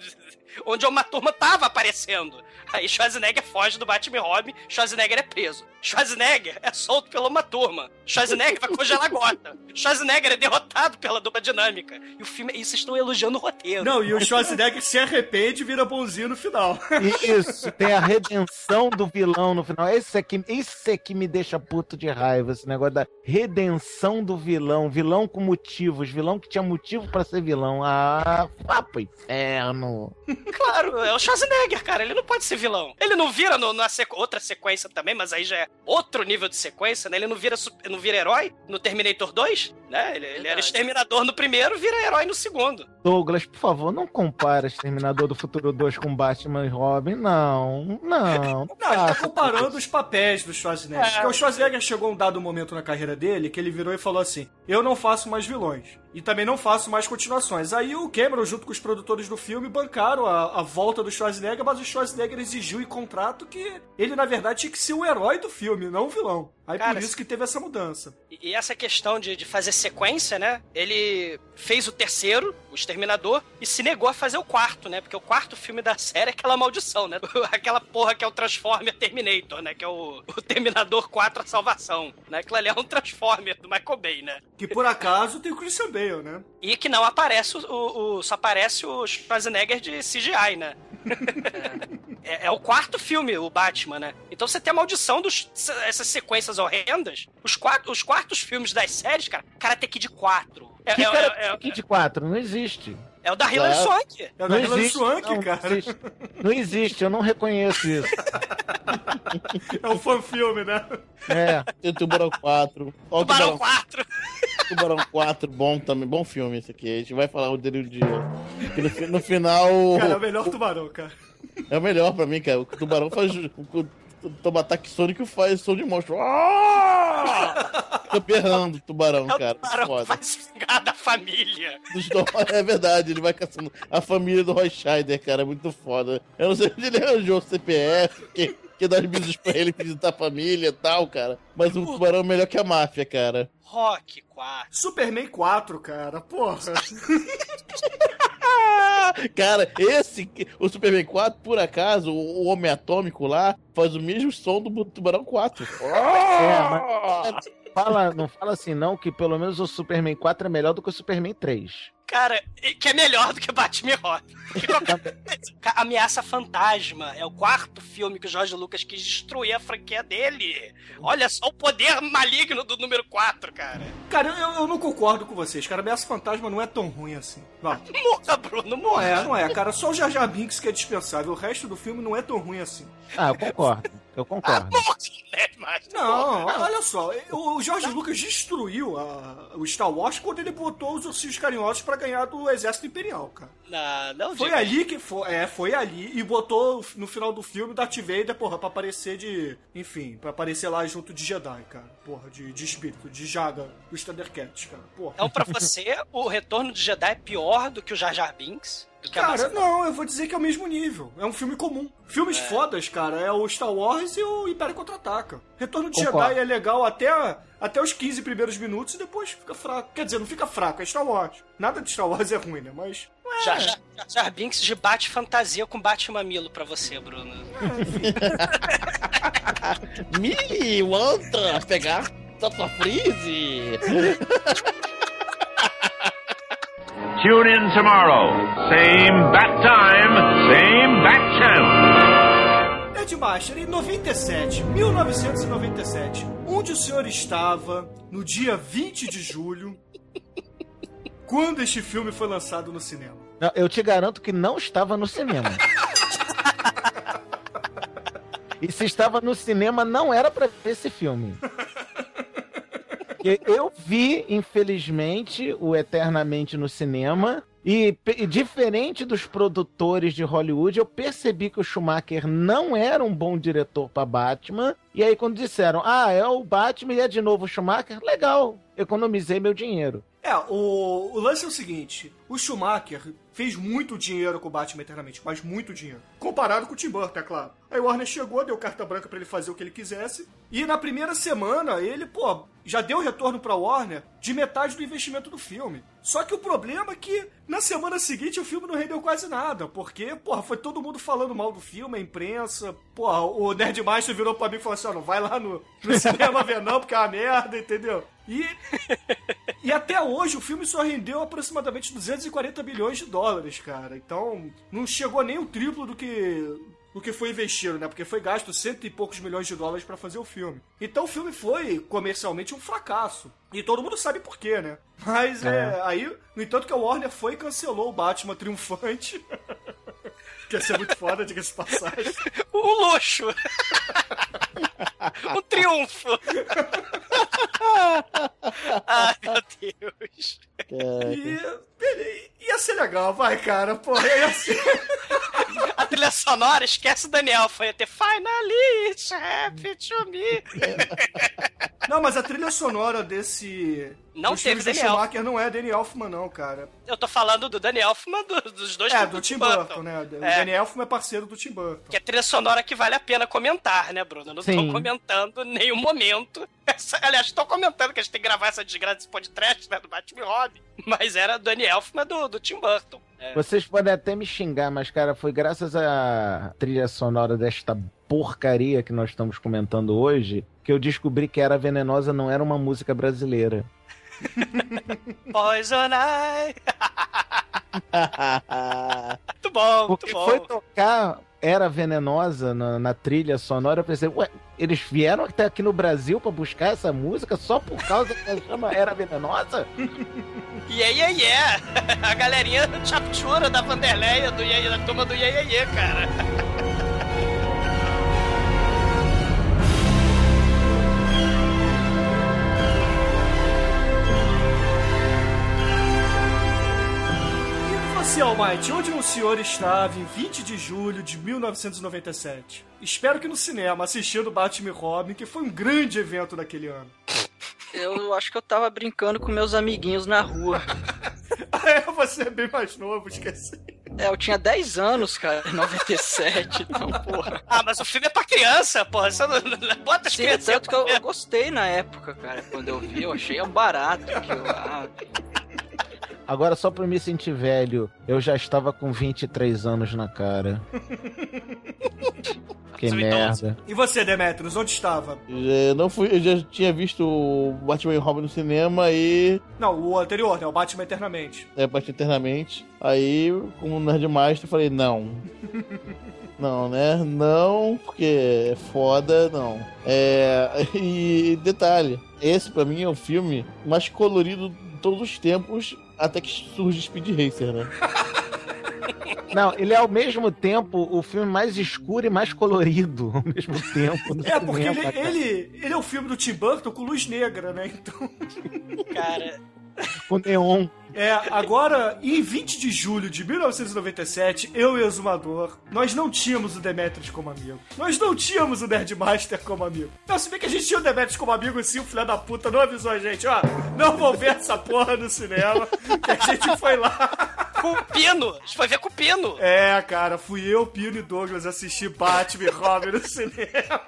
onde uma turma tava aparecendo. Aí Schwarzenegger foge do Batman Robin, Schwarzenegger é preso. Schwarzenegger é solto pela uma turma. Schwarzenegger vai congelar gota. Schwarzenegger é derrotado pela dupla dinâmica. E o filme, e vocês estão elogiando o roteiro. Não, e o Schwarzenegger se arrepende e vira bonzinho no final. Isso, tem a redenção do vilão no final. Esse é que, esse é que me deixa puto de raiva, esse negócio da redenção do vilão. Vilão com motivos, vilão que tinha motivo pra ser vilão. Ah, vá pro inferno. Claro, é o Schwarzenegger, cara. Ele não pode ser vilão. Ele não vira no- na sequ- outra sequência também, mas aí já é outro nível de sequência, né? Ele não vira, não vira herói no Terminator 2, né? Ele, ele era exterminador no primeiro, vira herói no segundo. Douglas, por favor, não compara Exterminador do Futuro 2 com Batman e Robin. Não, não. Não, ele tá faça comparando os papéis do Schwarzenegger. É. Porque o Schwarzenegger chegou um dado momento na carreira dele que ele virou e falou assim: Eu não faço mais vilões. E também não faço mais continuações. Aí o Cameron, junto com os produtores do filme, bancaram a, a volta do Schwarzenegger, mas o Schwarzenegger exigiu em contrato que ele, na verdade, tinha que ser o herói do filme, não o vilão. Aí Cara, por isso que teve essa mudança. E, essa questão de, de fazer sequência, né? Ele fez o terceiro, o Exterminador, e se negou a fazer o quarto, né? Porque o quarto filme da série é aquela maldição, né? Aquela porra que é o Transformer Terminator, né? Que é o, o Terminador 4 A Salvação, né? Aquilo ali é um Transformer do Michael Bay, né? Que por acaso tem o Christian Bale, né? E que não aparece o, o- o- só aparece o Schwarzenegger de CGI, né? É, é o quarto filme, o Batman, né? Então você tem a maldição dos essas sequências horrendas. Os, quatro, os quartos filmes das séries, cara, Karate Kid 4. É, Que é- cara é- é- Kid 4? Não existe. é o da Hilary Claro. Swank. É o Não da Hilary existe, Swank, não, cara. Não existe. não existe, eu não reconheço isso. É um fã-filme, né? É. Tem o Tubarão 4. Ó, o Tubarão 4. Tubarão 4, bom também. Bom filme esse aqui. A gente vai falar dele um dia. No, no final. Cara, é o melhor tubarão, cara. É o melhor pra mim, cara. O tubarão faz. O, o, toma ataque sônico faz som de monstro. Ah! Fica berrando o tubarão, cara. Tubarão Foda. vai vingar da família. É verdade, ele vai caçando a família do Roy Scheider, cara. É muito foda. Eu não sei onde ele arranjou o CPF, que dá as visas pra ele visitar a família e tal, cara. Mas o tubarão é melhor que a máfia, cara. Rock 4. Superman 4, cara. Porra. Cara, esse, o Superman 4, por acaso, o o Homem Atômico lá, faz o mesmo som do Tubarão 4. É, mas fala, não fala assim não, que pelo menos o Superman 4 é melhor do que o Superman 3. Cara, que é melhor do que Batman e Robin. Qualquer- Ameaça Fantasma é o quarto filme que o Jorge Lucas quis destruir a franquia dele. Olha só o poder maligno do número 4, cara. Cara, eu, eu não concordo com vocês, cara. Ameaça Fantasma não é tão ruim assim. Vá. Morra, Bruno, Não morra. é, não é, cara. Só o Jar Jar Binks que é dispensável. O resto do filme não é tão ruim assim. Ah, eu concordo. Eu concordo. Né, mas- Não, olha só. O George Lucas destruiu a- o Star Wars quando ele botou os ursinhos carinhosos pra ganhar do Exército Imperial, cara. Não, não Foi diga. ali que foi, é, foi ali e botou no final do filme Darth Vader, porra, pra aparecer de, enfim, pra aparecer lá junto de Jedi, cara. Porra, de, de espírito, de Jaga, os Thundercats, cara. Porra. Então, pra você, o Retorno de Jedi é pior do que o Jar Jar Binks? Cara, não, eu vou dizer que é o mesmo nível. É um filme comum. Filmes fodas, cara, é o Star Wars e o Império Contra-Ataca. Retorno de Concordo. Jedi é legal até, até os 15 primeiros minutos e depois fica fraco. Quer dizer, não fica fraco, é Star Wars. Nada de Star Wars é ruim, né? Mas. Jar Jar- Jar Jar Binks de bate fantasia com bate mamilo pra você, Bruno. Me outra pegar Tata Freeze. Tune in tomorrow. Same bat time, same bat channel. Ed Master, em 97, 1997, onde o senhor estava no dia 20 de julho, quando este filme foi lançado no cinema? Não, eu te garanto que não estava no cinema. E se estava no cinema, não era pra ver esse filme. Eu vi, infelizmente, o Eternamente no cinema. E, e diferente dos produtores de Hollywood, eu percebi que o Schumacher não era um bom diretor pra Batman. E aí, quando disseram, ah, é o Batman e é de novo o Schumacher, legal, economizei meu dinheiro. É, o, o lance é o seguinte: o Schumacher fez muito dinheiro com o Batman Eternamente, mas muito dinheiro. Comparado com o Tim Burton, é claro. Aí o Warner chegou, deu carta branca pra ele fazer o que ele quisesse. E na primeira semana, ele, pô, já deu retorno pra Warner de metade do investimento do filme. Só que o problema é que na semana seguinte o filme não rendeu quase nada, porque, porra, foi todo mundo falando mal do filme, a imprensa. Porra, o Nerdmaster virou pra mim e falou assim: ó, não vai lá no, no cinema ver não, porque é uma merda, entendeu? E e até hoje o filme só rendeu aproximadamente 240 milhões de dólares, cara. Então não chegou nem o triplo do que do que foi investido, né? Porque foi gasto cento e poucos milhões de dólares pra fazer o filme. Então o filme foi comercialmente um fracasso. E todo mundo sabe por quê, né? Mas é, É. aí, no entanto que a Warner foi e cancelou o Batman triunfante. que ia ser muito foda, diga-se de passagem. O luxo. o triunfo. Ai, meu Deus. E, ele- ia ser legal, vai, cara. Porra, ia ser... A trilha sonora, esquece o Daniel. Foi até Finally, it's happy to me. Não, mas a trilha sonora desse. Não dos teve do Danny Schumacher não é Danny Elfman, não, cara. Eu tô falando do Danny Elfman, do- dos dois É, filmes do Tim Burton, né? O É. Danny Elfman é parceiro do Tim Burton. Que é trilha sonora que vale a pena comentar, né, Bruno? Eu não Sim. tô comentando em nenhum momento. Essa- aliás, tô comentando que a gente tem que gravar essa desgraça desse podcast, né, do Batman e Robin. Mas era Danny Elfman do, do Tim Burton. É. Vocês podem até me xingar, mas, cara, foi graças à trilha sonora desta porcaria que nós estamos comentando hoje que eu descobri que Era Venenosa não era uma música brasileira. Poison Eye. muito bom, muito Porque bom. foi tocar Era Venenosa na, na trilha sonora, eu pensei, ué, eles vieram até aqui no Brasil pra buscar essa música só por causa que ela chama Era Venenosa? Yeah, yeah, yeah. A galerinha chapchura da Vanderleia, do yeah, da turma do yeah, yeah, yeah, cara. E Almighty, onde o senhor estava em 20 de julho de 1997? Espero que no cinema, assistindo Batman e Robin, que foi um grande evento naquele ano. Eu acho que eu tava brincando com meus amiguinhos na rua. É, você é bem mais novo, esqueci. É, eu tinha 10 anos, cara, em 97, então, porra. Ah, mas o filme é pra criança, porra. Você não, não bota as Sim, crianças. tanto que eu, eu gostei na época, cara. Quando eu vi, eu achei um barato. Que eu, ah, Agora, só pra me sentir velho, eu já estava com 23 anos na cara. que merda. E você, Demetrius, onde estava? Já não fui, eu já tinha visto o Batman e Robin no cinema e. Não, o anterior, né? O Batman Eternamente. É, bati internamente. Aí, como Nerdmaster, eu falei, não. Não, né? Não, porque é foda, não. É. E detalhe, esse pra mim é o filme mais colorido de todos os tempos, até que surge Speed Racer, né? Não, ele é ao mesmo tempo o filme mais escuro e mais colorido ao mesmo tempo. É, porque cinema, ele, ele, ele é o filme do Tim Burton com luz negra, né? Então. Cara. Com neon. É, agora, em 20 de julho de 1997, eu e o Exumador, nós não tínhamos o Demetrius como amigo. Nós não tínhamos o Nerdmaster como amigo. Não, se bem que a gente tinha o Demetrius como amigo, sim, o filho da puta não avisou a gente, ó, não vou ver essa porra no cinema, que a gente foi lá. Com o Pino. A gente foi ver com o Pino. É, cara, fui eu, Pino e Douglas assistir Batman e Robin no cinema.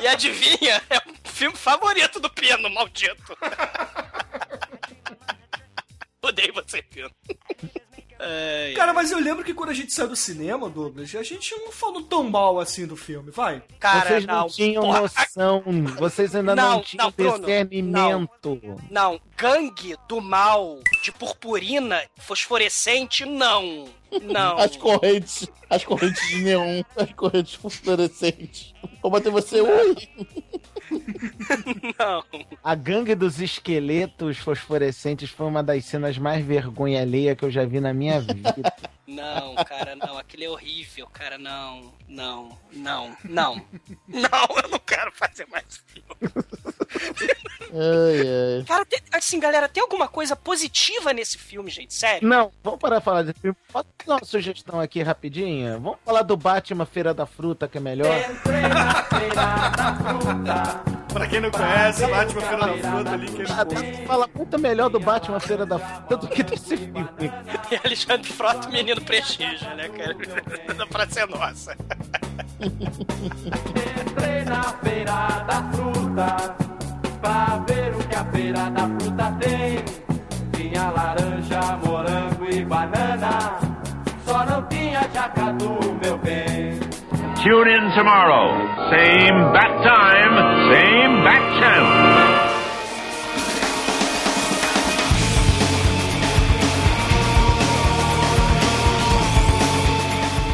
E adivinha? É o filme favorito do Pino, maldito. Odeio você, Pino. Ai, Cara, mas eu lembro que quando a gente saiu do cinema, Douglas, a gente não falou tão mal assim do filme, vai. Cara, vocês não, não, tinham porra. noção, vocês ainda não, Não, tinham não, Bruno, discernimento. Não, gangue do mal de purpurina fosforescente, não. Não. As correntes, as correntes de neon, as correntes fluorescentes. Vou bater você, oi! Não. A gangue dos esqueletos fosforescentes foi uma das cenas mais vergonha alheia que eu já vi na minha vida. Não, cara, não. Aquele é horrível, cara. Não, não, não, não. Não, eu não quero fazer mais filme. Ai, ai. Cara, assim, galera, tem alguma coisa positiva nesse filme, gente? Sério? Não, vamos parar de falar de filme. Dar uma sugestão aqui rapidinha? Vamos falar do Batman Feira da Fruta, que é melhor? Pra quem não conhece, Batman Feira da Fruta ali, que Ah, Fala muito melhor do Batman Feira da Fruta do que desse filme. E Alexandre Frota, menino prestígio, né, cara? Da Praça é Nossa. Entrei na feira da fruta pra ver o que a feira da fruta tem. Tinha laranja, morango e banana, tinha jacatu, meu bem. Tune in tomorrow. Same bat time, same bat channel.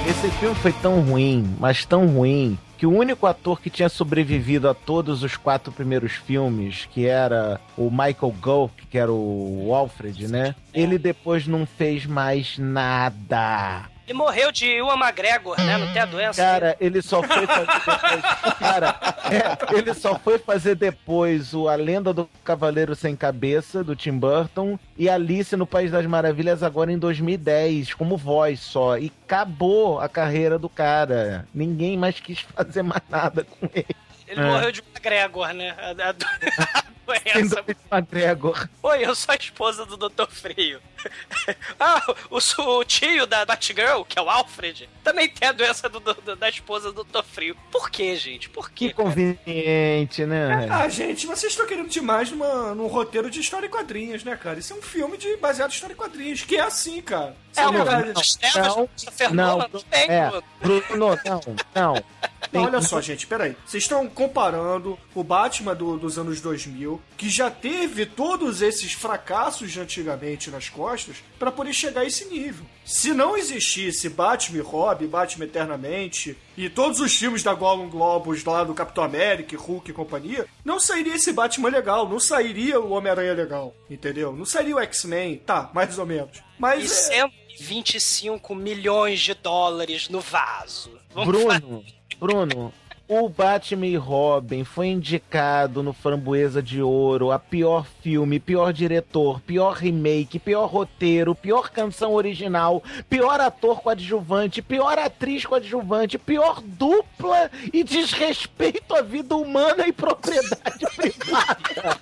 Esse filme foi tão ruim, mas tão ruim, que o único ator que tinha sobrevivido a todos os quatro primeiros filmes, que era o Michael Gough, que era o Alfred, né? Ele depois não fez mais nada. Ele morreu de Ewan McGregor, né? Não tem a doença. Cara, ele só foi fazer depois. Cara, é, ele só foi fazer depois o A Lenda do Cavaleiro Sem Cabeça, do Tim Burton, e Alice no País das Maravilhas agora em 2010, como voz só. E acabou a carreira do cara. Ninguém mais quis fazer mais nada com ele. Ele É. morreu de McGregor, né? A, a, a doença. McGregor. Oi, eu sou a esposa do Dr. Frio. ah, o, o tio da Batgirl, que é o Alfred, também tem a doença do- do- da esposa do Dr. Frio. Por quê, gente? Por quê? Que conveniente, né? Ah, gente, vocês estão querendo demais numa, num roteiro de história e quadrinhos, né, cara? Isso é um filme de, baseado em história e quadrinhos, que é assim, cara. É, trevas não, Christopher não, Nolan também, é, Bruno. Bruno, não, não. Não, olha só, gente, peraí. Vocês estão comparando o Batman do- dos anos 2000, que já teve todos esses fracassos de antigamente nas costas, pra poder chegar a esse nível. Se não existisse Batman e Robin, Batman Eternamente, e todos os filmes da Golden Globus lá do Capitão América, Hulk e companhia, não sairia esse Batman legal, não sairia o Homem-Aranha legal, entendeu? Não sairia o X-Men, tá, mais ou menos. Mas E é... 125 milhões de dólares no vaso. Vamos Bruno, Bruno, o Batman e Robin foi indicado no Framboesa de Ouro a pior filme, pior diretor, pior remake, pior roteiro, pior canção original, pior ator coadjuvante, pior atriz coadjuvante, pior dupla e desrespeito à vida humana e propriedade privada.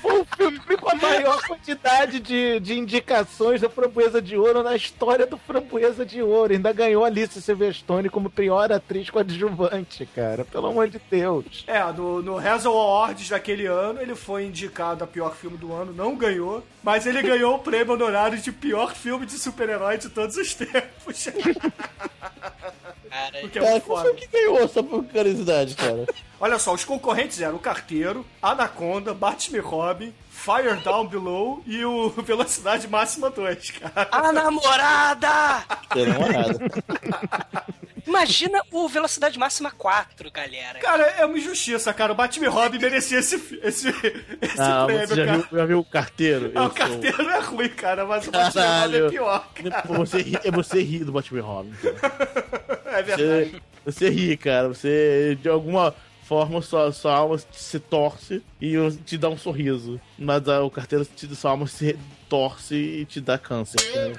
Foi o filme com a maior quantidade de, de indicações da Framboesa de Ouro na história do Framboesa de Ouro. Ainda ganhou Alice Silverstone como pior atriz coadjuvante, cara. Pelo amor de Deus. É, no, no Hazel Awards daquele ano, ele foi indicado a pior filme do ano, não ganhou, mas ele ganhou o prêmio honorário de pior filme de super-herói de todos os tempos. Porque é Cara, muito foda. foi o que ganhou, só por curiosidade, cara? Olha só, os concorrentes eram o Carteiro, Anaconda, Batman Robin, Fire Down Below e o Velocidade Máxima 2, cara. A namorada! Tem namorada. Imagina o Velocidade Máxima 4, galera. Cara, é uma injustiça, cara. O Batman Robin merecia esse, esse, esse Ah, prêmio, você já cara. viu, já viu o carteiro? Ah, o sou- Carteiro é ruim, cara, mas o Batman Robin é pior, cara. Você ri, é você ri do Batman Robin. cara. É verdade. Você, você ri, cara. Você, de alguma forma, sua, sua alma se torce e te dá um sorriso. Mas ah, o carteiro, te, sua alma se torce e te dá câncer. cara.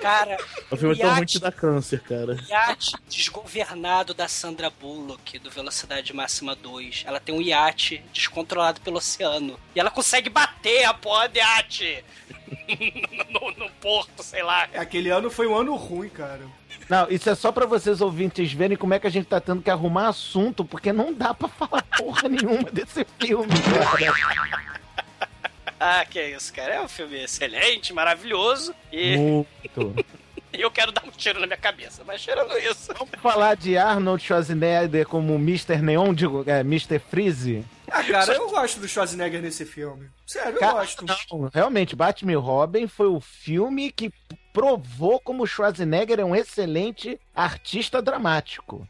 Cara, O filme é tão ruim que dá câncer, cara. iate desgovernado da Sandra Bullock, do Velocidade Máxima 2. Ela tem um iate descontrolado pelo oceano. E ela consegue bater a porra de iate no, no porto, sei lá. Aquele ano foi um ano ruim, cara. Não, isso é só pra vocês ouvintes verem como é que a gente tá tendo que arrumar assunto, porque não dá pra falar porra nenhuma desse filme, cara. Ah, que isso, cara. É um filme excelente, maravilhoso. E Muito. eu quero dar um tiro na minha cabeça. Mas tirando isso. Vamos falar de Arnold Schwarzenegger como Mr. Neon, digo, é, Mr. Freeze? Ah, cara, eu gosto do Schwarzenegger nesse filme. Sério, eu Cara, gosto. não, realmente, Batman e Robin foi o filme que provou como Schwarzenegger é um excelente artista dramático.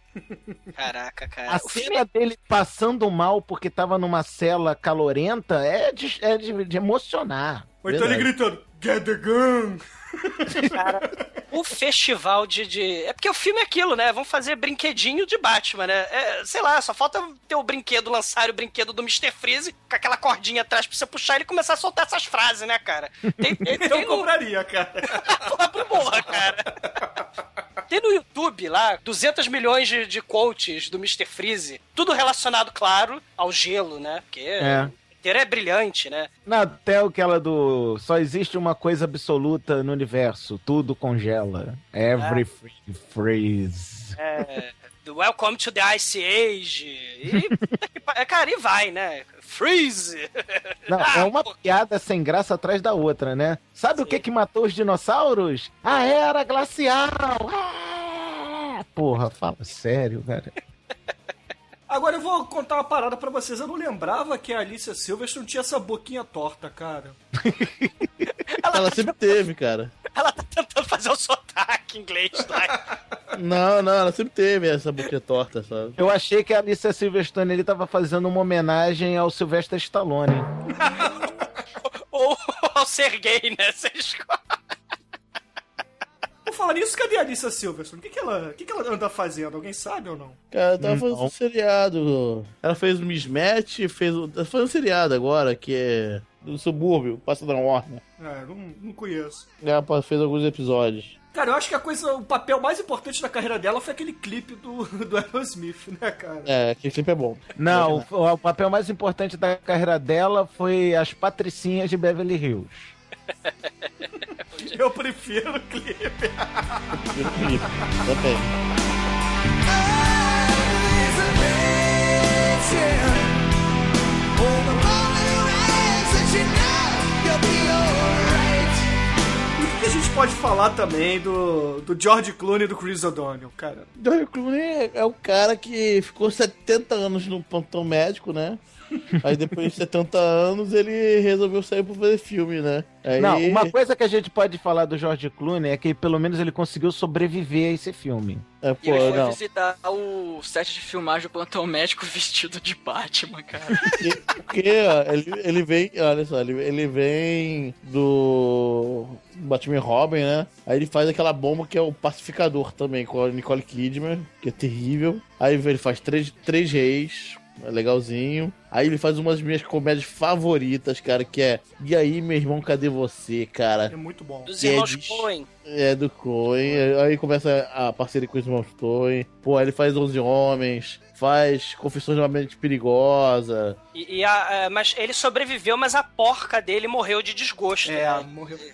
Caraca, cara. A cena dele passando mal porque tava numa cela calorenta é de, é de, de emocionar. Ou então ele gritando, get the gun! o festival de, de. É porque o filme é aquilo, né? Vamos fazer brinquedinho de Batman, né? É, sei lá, só falta ter o brinquedo, lançar o brinquedo do Mr. Freeze com aquela cordinha atrás pra você puxar e ele começar a soltar essas frases, né, cara? Tem, tem, Eu tem no- compraria, cara. Porra, porra, cara. Tem no YouTube lá 200 milhões de, de quotes do Mr. Freeze, tudo relacionado, claro, ao gelo, né? Porque É. o inteiro é brilhante, né? Na até aquela do. Só existe uma coisa absoluta no universo. Tudo congela. Everything freeze. É, Welcome to the Ice Age. E, que é, cara, e vai, né? Freeze! Não, é uma piada sem graça atrás da outra, né? Sabe o que que matou os dinossauros? A era glacial! Ah! Porra, fala sério, cara. Agora eu vou contar uma parada pra vocês. Eu não lembrava que a Alicia Silverstone tinha essa boquinha torta, cara. Ela sempre teve, cara. Ela tá tentando fazer o sotaque inglês lá. Não, não, ela sempre teve essa boquinha torta, sabe? Eu achei que a Alicia Silverstone ele tava fazendo uma homenagem ao Sylvester Stallone. Ou ao ser gay, né? Você escolhe. Falar nisso, cadê a Alicia Silverstone? O que, que, ela, o que, que ela anda fazendo? Alguém sabe ou não? Cara, ela tava Não. fazendo um seriado. Ela fez o Mismatch, fez. Ela fez um seriado agora, que é do subúrbio, passa da Warner. É, não, não conheço. Ela fez alguns episódios. Cara, eu acho que a coisa, o papel mais importante da carreira dela foi aquele clipe do, do Aerosmith, né, cara? É, que sempre é bom. Não, o, o papel mais importante da carreira dela foi as patricinhas de Beverly Hills. Eu prefiro o clipe. Primeiro clipe. Também. E o que que a gente pode falar também do, do George Clooney e do Chris O'Donnell, cara? George Clooney é- é o cara que ficou 70 anos no plantão médico, né? Aí depois de 70 anos ele resolveu sair pra fazer filme, né? Aí... Não, uma coisa que a gente pode falar do George Clooney é que pelo menos ele conseguiu sobreviver a esse filme. É, E pô, ele foi não. visitar o set de filmagem do Plantão Médico vestido de Batman, cara. Porque ó, ele, ele vem, olha só, ele, ele vem do Batman e Robin, né? Aí ele faz aquela bomba que é o pacificador também, com a Nicole Kidman, que é terrível. Aí ele faz três, três reis, é legalzinho. Aí ele faz uma das minhas comédias favoritas, cara, que é E aí, meu irmão, cadê você, cara? É muito bom. Dos é irmãos de- Coen. É, do Coen. Aí começa a parceria com os irmãos Coen. Pô, aí ele faz 11 Homens, faz Confissões de uma Mente Perigosa. E, e a- é, mas ele sobreviveu, mas a porca dele morreu de desgosto. É, né? morreu.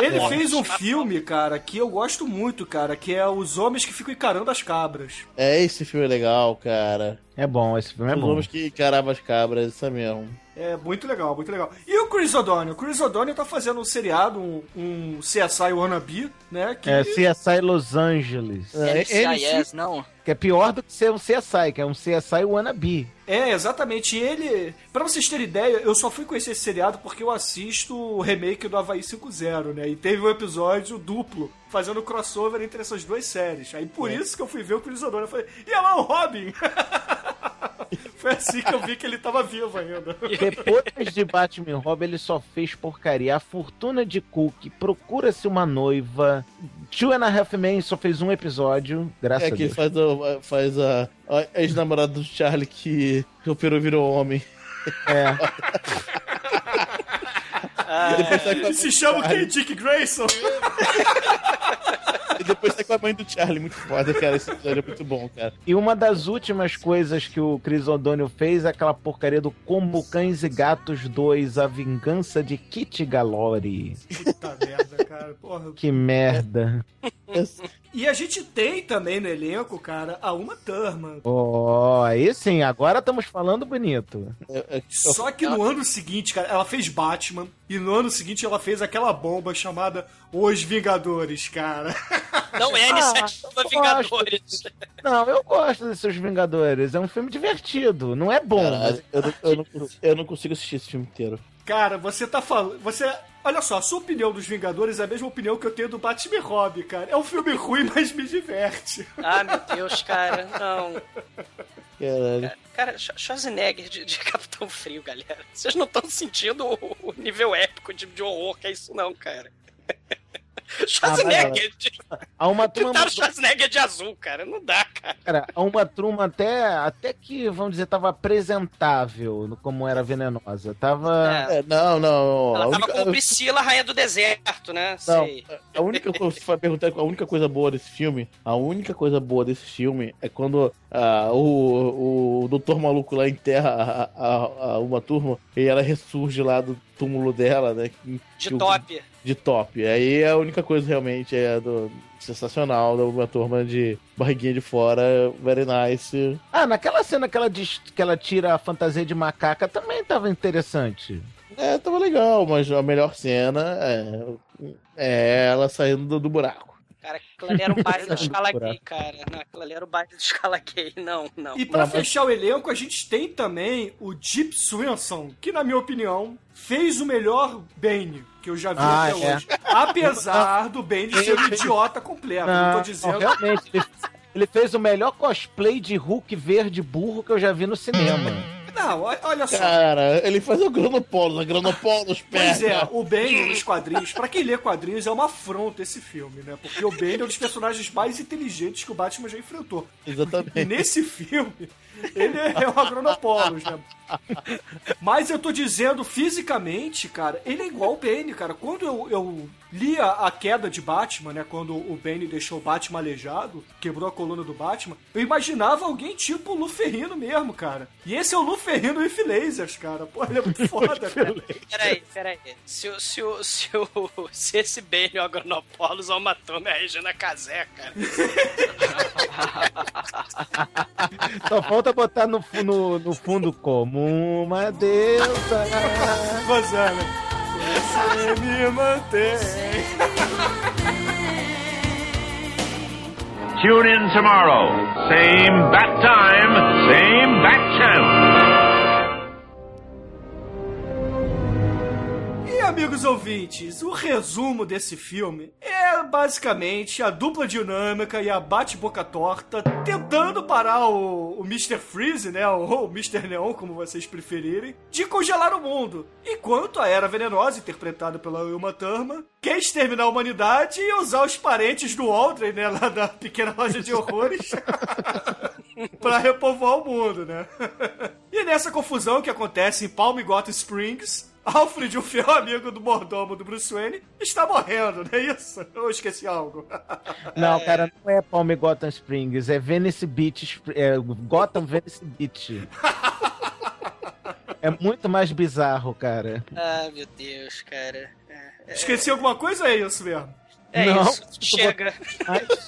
Ele fez um filme, cara, que eu gosto muito, cara, que é Os Homens que Ficam Encarando as Cabras. É, esse filme é legal, cara. É bom, esse filme é Os bom. homens que encaravam as cabras, isso é mesmo. É muito legal, muito legal. E o Chris O'Donnell? O Chris O'Donnell tá fazendo um seriado, um, um CSI Wannabe, né? Que... É CSI Los Angeles. É, NCIS, não? Que é pior do que ser um CSI, que é um CSI wannabe. É, exatamente. E ele, pra vocês terem ideia, eu só fui conhecer esse seriado porque eu assisto o remake do Havaí 5.0, né? E teve um episódio duplo fazendo crossover entre essas duas séries. Aí por isso que eu fui ver o Chris O'Donnell. Eu falei, e lá o Robin? Foi assim que eu vi que ele tava vivo ainda. Depois de Batman e Robin, ele só fez porcaria. A Fortuna de Cook, Procura-se uma Noiva. Two and a Half Men só fez um episódio, graças É a que Deus. faz, a, faz a, a ex-namorada do Charlie que operou e virou homem. É. Ah, se chama o quê? Dick Grayson? E depois sai com a mãe do Charlie. Muito foda, cara. Esse episódio é muito bom, cara. E uma das últimas coisas que o Chris O'Donnell fez é aquela porcaria do Como Cães e Gatos 2, A Vingança de Kit Galore. Puta merda, cara. Porra. Que merda. E a gente tem também no elenco, cara, a Uma Thurman. Ó, aí sim, agora estamos falando bonito. Só que no ano seguinte, cara, ela fez Batman. E no ano seguinte ela fez aquela bomba chamada Os Vingadores, cara. Não é a iniciativa Ah, eu Vingadores. Não, eu gosto desses Vingadores. É um filme divertido. Não é bom. Caralho, eu, não, eu, não, eu não consigo assistir esse filme inteiro. Cara, você tá falando. Você. Olha só, a sua opinião dos Vingadores é a mesma opinião que eu tenho do Batman e Robin, cara. É um filme ruim, mas me diverte. Ah, meu Deus, cara, não. Caralho. Cara, Sch- Schwarzenegger de, de Capitão Frio, galera. Vocês não estão sentindo o, o nível épico de, de horror que é isso, não, cara. Schwarzenegger. de... Há uma turma. Pintaram o Schwarzenegger de azul, cara. Não dá, cara. Cara, há uma turma até, até que, vamos dizer, tava apresentável no- como era venenosa. Tava. É, não, não. Ela a tava única- como Priscila, rainha do deserto, né? Não, Sei. a única coisa, perguntar a única coisa boa desse filme, a única coisa boa desse filme é quando ah, o, o doutor maluco lá enterra a, a- a uma turma e ela ressurge lá do túmulo dela, né? De que o- top. De top. Aí a única coisa realmente é do sensacional da uma turma de barriguinha de fora, very nice. Ah, naquela cena que ela, diz, que ela tira a fantasia de macaca também tava interessante. É, tava legal, mas a melhor cena é, é ela saindo do, do buraco. Cara, aquilo ali era um baile da escala gay, cara. Não, aquilo ali era o baile da escala gay. Não, não. E pra fechar o elenco, a gente tem também o Deep Swinson, que na minha opinião fez o melhor Bane que eu já vi Ah, até é. hoje. Apesar do Bane ser um idiota completo, não, tô dizendo. realmente, ele, ele fez o melhor cosplay de Hulk verde burro que eu já vi no cinema. Não, olha- só. Cara, ele faz o Granopolos, a Granopolos Pois é, o Bane nos quadrinhos, pra quem lê quadrinhos, é uma afronta esse filme, né? Porque o Bane é um dos personagens mais inteligentes que o Batman já enfrentou. Exatamente. E nesse filme, ele é um agronopolos, né? Mas eu tô dizendo, fisicamente, cara, ele é igual o Bane, cara. Quando eu, eu li a, a queda de Batman, né? Quando o Bane deixou o Batman aleijado, quebrou a coluna do Batman, eu imaginava alguém tipo o Luferrino mesmo, cara. E esse é o Luferrino with lasers, cara. Pô, ele é muito foda, cara. Peraí, peraí. Se, o- se, o- se, o- se esse Bane é o Agronopolis, ou matou é a Regina Casé, cara. Só falta botar no, no, no fundo como uma deusa. Rosana, você me mantém. Tune in tomorrow. Same bat time, same bat channel. Amigos ouvintes, o resumo desse filme é basicamente a dupla dinâmica e a bate-boca torta tentando parar o, o Mr. Freeze, né? Ou o Mr. Neon, como vocês preferirem, de congelar o mundo. Enquanto a Era Venenosa, interpretada pela Uma Thurman, quer exterminar a humanidade e usar os parentes do Aldrin, né? Lá da pequena loja de horrores. pra repovoar o mundo, né? e nessa confusão que acontece em Palm Gotham Springs, Alfred, o fiel amigo do mordomo do Bruce Wayne, está morrendo, não é isso? Eu esqueci algo. Não, cara, não é Palm Gotham Springs, é Venice Beach, é Gotham Venice Beach. É muito mais bizarro, cara. Ah, meu Deus, cara. É, Esqueci alguma coisa? É isso mesmo. é Não. isso. Chega.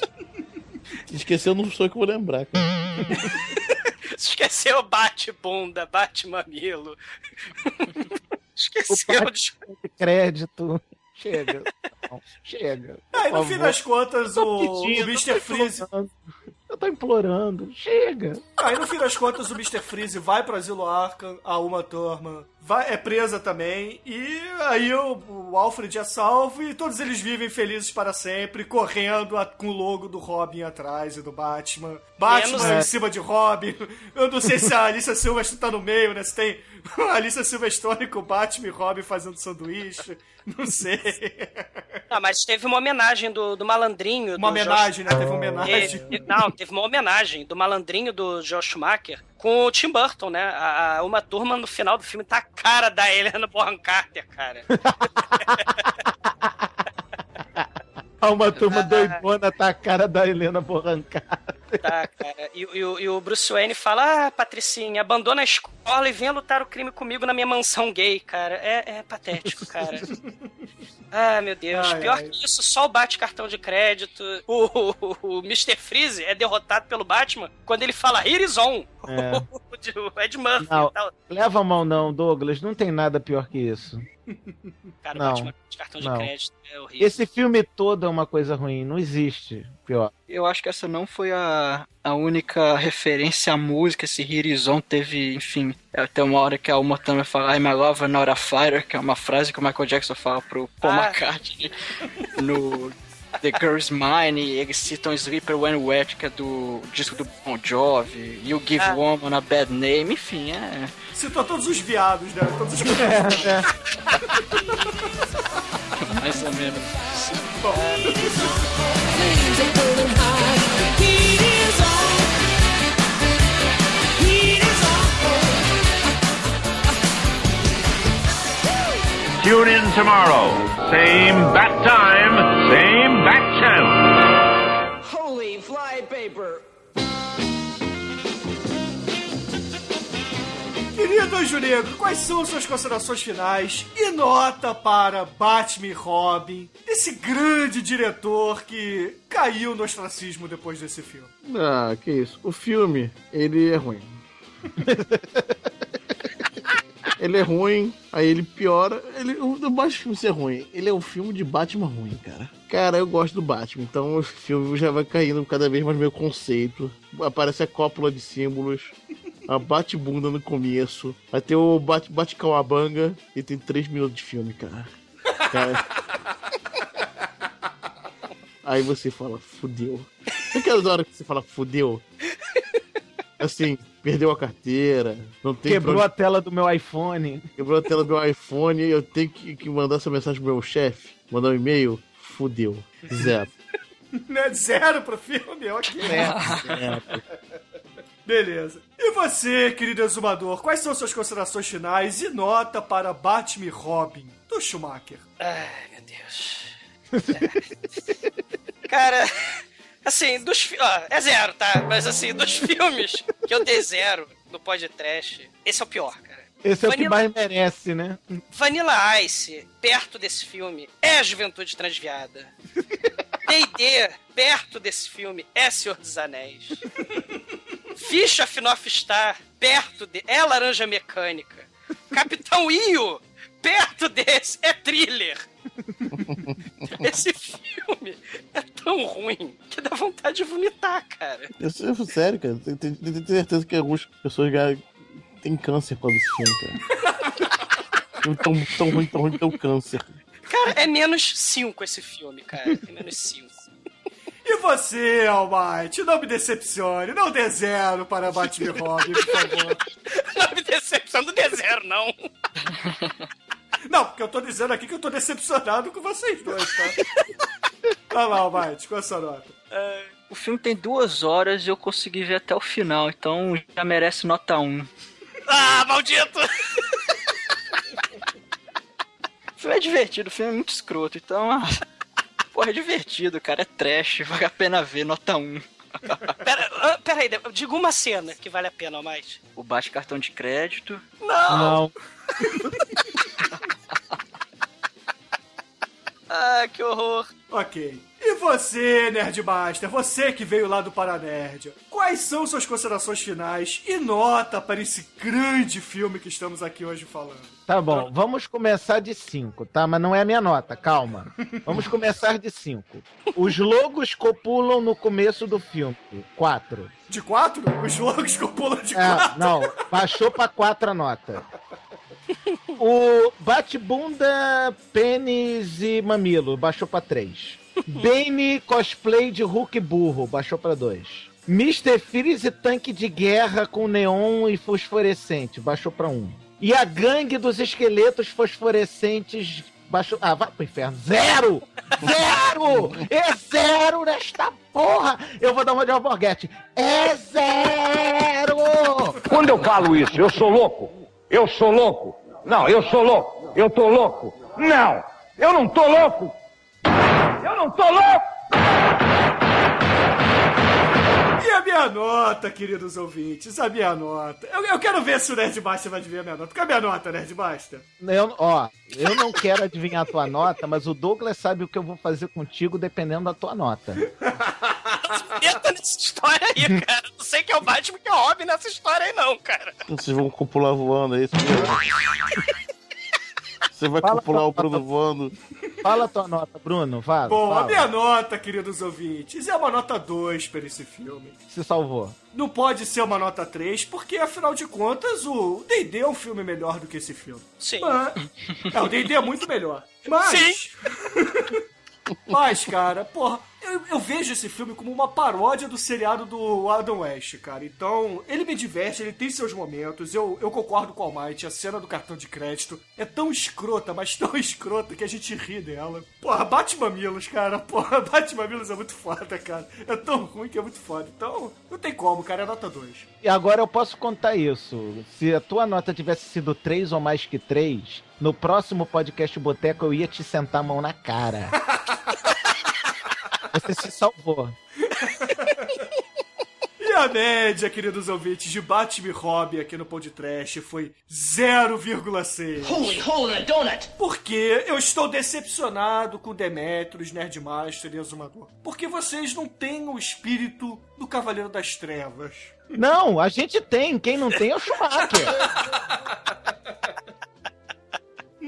Esqueceu, não sou eu que vou lembrar. cara. Esqueceu bate-bunda, bate-mamilo. Esqueceu de... Crédito. Chega. Não, chega. Aí, no fim das contas, o, o pedindo, Mr. Freeze. Eu tô implorando. Chega. Aí, no fim das contas, o Mr. Freeze vai pro Asilo Arkham, a Uma Thurman vai, é presa também, e aí o, o Alfred é salvo e todos eles vivem felizes para sempre, correndo a- com o logo do Robin atrás e do Batman. Batman Menos- em cima de Robin. Eu não sei se a Alicia Silverstone tá no meio, né? Se tem a Alicia Silverstone com Batman e Robin fazendo sanduíche. Não sei. Ah, mas teve uma homenagem do, do malandrinho. Uma do homenagem, Josh- né? Teve uma homenagem. Teve- não, teve uma homenagem do malandrinho do Josh Schumacher com o Tim Burton, né? A, a- uma turma no final do filme tá a cara da Helena Bonham Carter, cara. Há uma turma doidona tá a cara da Helena Borrancada. Tá, cara. E, e o- e o Bruce Wayne fala: Ah, Patricinha, abandona a escola e venha lutar o crime comigo na minha mansão gay, cara. É, é patético, cara. Ah, meu Deus. Ai, Pior ai. que isso, só o bate cartão de crédito. O, o, o Mr. Freeze é derrotado pelo Batman quando ele fala Here is on. É. o Ed Murphy. Não, e tal. leva a mão não, Douglas. Não tem nada pior que isso. Cara, o não, Batman de cartão de não. crédito é horrível. Esse filme todo é uma coisa ruim. Não existe pior. Eu acho que essa não foi a, a única referência à música. Esse Hirizon teve, enfim, até uma hora que a Uma também fala I'm a lover, not a fighter, que é uma frase que o Michael Jackson fala pro Paul Ah. McCartney no The Girl Is Mine. Eles citam Sleeper When Wet, que é do disco do Bon Jovi. You Give Ah. Woman a Bad Name, enfim, é... Citou todos os viados, né? Todos os É, Mais ou menos. Tune in tomorrow. Same bat time, same bat channel. Holy flypaper! Querido Anjo Negro, quais são suas considerações finais e nota para Batman e Robin, esse grande diretor que caiu no ostracismo depois desse filme? Ah, que isso. O filme, ele é ruim. ele é ruim, aí ele piora. Ele, o Batman filme ser ruim, ele é um filme de Batman ruim, cara. Cara, eu gosto do Batman, então o filme já vai caindo cada vez mais meu conceito. Aparece a cópula de símbolos. A bate-bunda no começo. Vai ter o bate, bate e tem 3 minutos de filme, cara. cara. Aí você fala, fudeu. Aquelas horas que você fala, fudeu. Assim, perdeu a carteira, não tem Quebrou pra a tela do meu iPhone. Quebrou a tela do meu iPhone e eu tenho que, que mandar essa mensagem pro meu chefe, mandar um e-mail, fudeu. Zero. Né? Zero pro filme? Ok. Zero. Beleza. E você, querido exumador, quais são suas considerações finais e nota para Batman Robin, do Schumacher? Ai, meu Deus. É. Cara, assim, dos fi- ó, é zero, tá? Mas assim, dos filmes que eu dei zero no podcast, esse é o pior, cara. Esse é o que Vanilla- mais merece, né? Vanilla Ice, perto desse filme, é a juventude transviada. D&D, perto desse filme, é Senhor dos Anéis. Ficha Finoff Star, perto de... é Laranja Mecânica. Capitão Io, perto desse, é thriller. Esse filme é tão ruim que dá vontade de vomitar, cara. Eu, sério, cara, tenho, tenho- certeza que algumas pessoas já têm câncer quando esse filme, cara. Tão, tão ruim, tão ruim, tão câncer. Cara, é menos 5 esse filme, cara. É menos 5. E você, Almighty, não me decepcione, não dê zero para Batman e Robin, por favor. Não me decepciona, não dê zero, não. Não, porque eu tô dizendo aqui que eu tô decepcionado com vocês dois, tá? Vai lá, Almighty, qual é a sua nota? O filme tem duas horas e eu consegui ver até o final, então já merece nota 1. Ah, maldito! O filme é divertido, o filme é muito escroto, então. ah, Porra, é divertido, cara. É trash, vale a pena ver, nota 1. Pera, ah, pera aí, diga uma cena que vale a pena ou mais. O bate cartão de crédito. Não! Não. Ah, que horror. Ok. E você, Nerdmaster, você que veio lá do Paranerd, quais são suas considerações finais e nota para esse grande filme que estamos aqui hoje falando? Tá bom, vamos começar de 5, tá? Mas não é a minha nota, calma. Vamos começar de 5. Os logos copulam no começo do filme. 4. De quatro? Os logos copulam de É, quatro? não, baixou pra 4 a nota. O bate-bunda, pênis e mamilo, baixou pra 3. Bane cosplay de Hulk burro, baixou pra 2. Mr. Freeze tanque de guerra com neon e fosforescente, baixou pra 1. E a gangue dos esqueletos fosforescentes baixou. Ah, vai pro inferno. Zero! Zero! É zero nesta porra! Eu vou dar uma de alborguete. É zero! Quando eu falo isso, eu sou louco. Eu sou louco. Não, eu sou louco. Eu tô louco. Não, eu não tô louco. Eu não tô louco. E a minha nota, queridos ouvintes, a minha nota. Eu, eu quero ver se o Nerdmaster vai adivinhar a minha nota. Qual é a minha nota, Nerdmaster? Eu, ó, eu não quero adivinhar a tua nota, mas o Douglas sabe o que eu vou fazer contigo dependendo da tua nota. Meta nessa história aí, cara. Não sei que é o Batman que é o Robin nessa história aí, não, cara. Vocês vão copular voando, é isso mesmo? Você vai Fala copular o Bruno voando. Fala a tua nota, Bruno, fala. Bom, fala. a minha nota, queridos ouvintes, é uma nota 2 para esse filme. Se salvou. Não pode ser uma nota 3, porque afinal de contas o D&D é um filme melhor do que esse filme. Sim. Mas... É, o D&D é muito melhor. Mas... Mas, cara, porra, eu, eu, vejo esse filme como uma paródia do seriado do Adam West, cara. Então, ele me diverte, ele tem seus momentos. Eu, eu concordo com o Almighty, a cena do cartão de crédito é tão escrota, mas tão escrota que a gente ri dela. Porra, bate mamilos, cara. Porra, bate mamilos é muito foda, cara. É tão ruim que é muito foda. Então, não tem como, cara. É nota 2. E agora eu posso contar isso. Se a tua nota tivesse sido 3 ou mais que 3, no próximo podcast Boteco eu ia te sentar a mão na cara. Você se salvou. E a média, queridos ouvintes, de Batman e Robin aqui no podcast foi 0,6. Holy hole in a donut! Porque eu estou decepcionado com Demetrius, Nerdmaster e Azumador. Porque vocês não têm o espírito do Cavaleiro das Trevas. Não, a gente tem. Quem não tem é o Schumacher.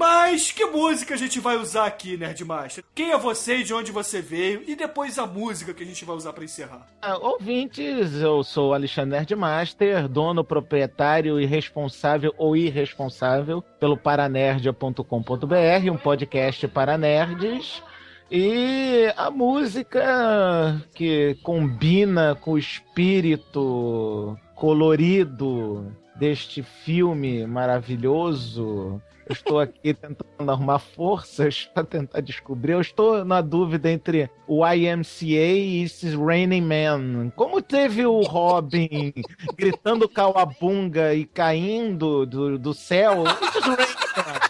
Mas que música a gente vai usar aqui, Nerdmaster? Quem é você e de onde você veio? E depois a música que a gente vai usar para encerrar. Ah, ouvintes, eu sou Alexandre Nerdmaster, dono, proprietário e responsável ou irresponsável pelo paranerdia.com.br, um podcast para nerds. E a música que combina com o espírito colorido deste filme maravilhoso eu estou aqui tentando arrumar forças para tentar descobrir. Eu estou na dúvida entre o YMCA e esses Raining Man. Como teve o Robin gritando calabunga e caindo do, do céu? Esses Raining Man.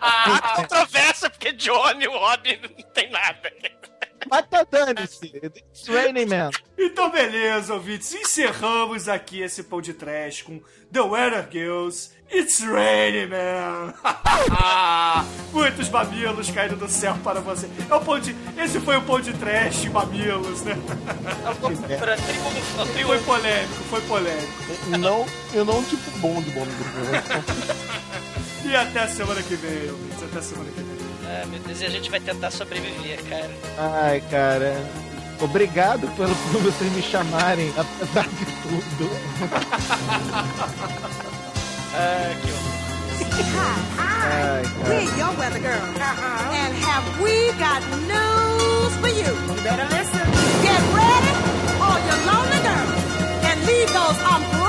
Há controvérsia, porque Johnny e o Robin não tem nada. Mas tá dane-se. It's raining, man. Então, beleza, ouvintes. Encerramos aqui esse pão de trash com The Weather Girls. It's raining, man. Muitos mamilos caindo do céu para você. É o pão de... Esse foi o pão de trash, mamilos, né? Foi polêmico, foi polêmico. Não, eu não tipo bom de bom E até a semana que vem, ouvintes. Até a semana que vem. Ah, meu Deus, e a gente vai tentar sobreviver, cara. Ai, cara. Obrigado pelo, por vocês me chamarem, apesar de tudo. ah, que horror. Ai, cara. We're your weather girl. And have we got news for you? You better listen. Get ready, all you lonely girls, and leave those umbrellas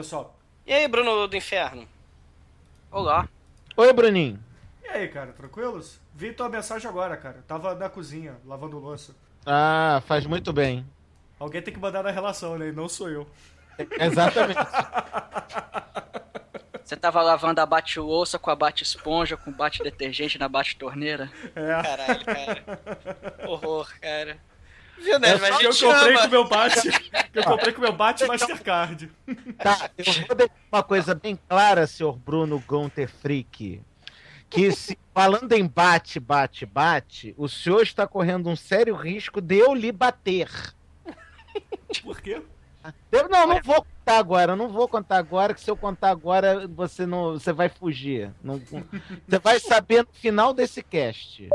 pessoal? E aí, Bruno do Inferno? Olá. Oi, Bruninho. E aí, cara, tranquilos? Vi tua mensagem agora, cara. Tava na cozinha, lavando louça. Ah, faz muito bem. Alguém tem que mandar na relação, né? E não sou eu. Exatamente. Você tava lavando a bate-louça com a bate-esponja, com bate-detergente na bate-torneira? É. Caralho, cara. Horror, cara. Viu, né? É Mas que eu comprei ama. com o meu bate. que eu comprei com o meu bate Mastercard. Tá, eu vou deixar uma coisa bem clara, senhor Bruno Gunter Frick. Que se, falando em bate, bate, bate, o senhor está correndo um sério risco de eu lhe bater. Por quê? Eu não, não vou contar agora, não vou contar agora, que se eu contar agora, você não. Você vai fugir. Não- você vai saber no final desse cast.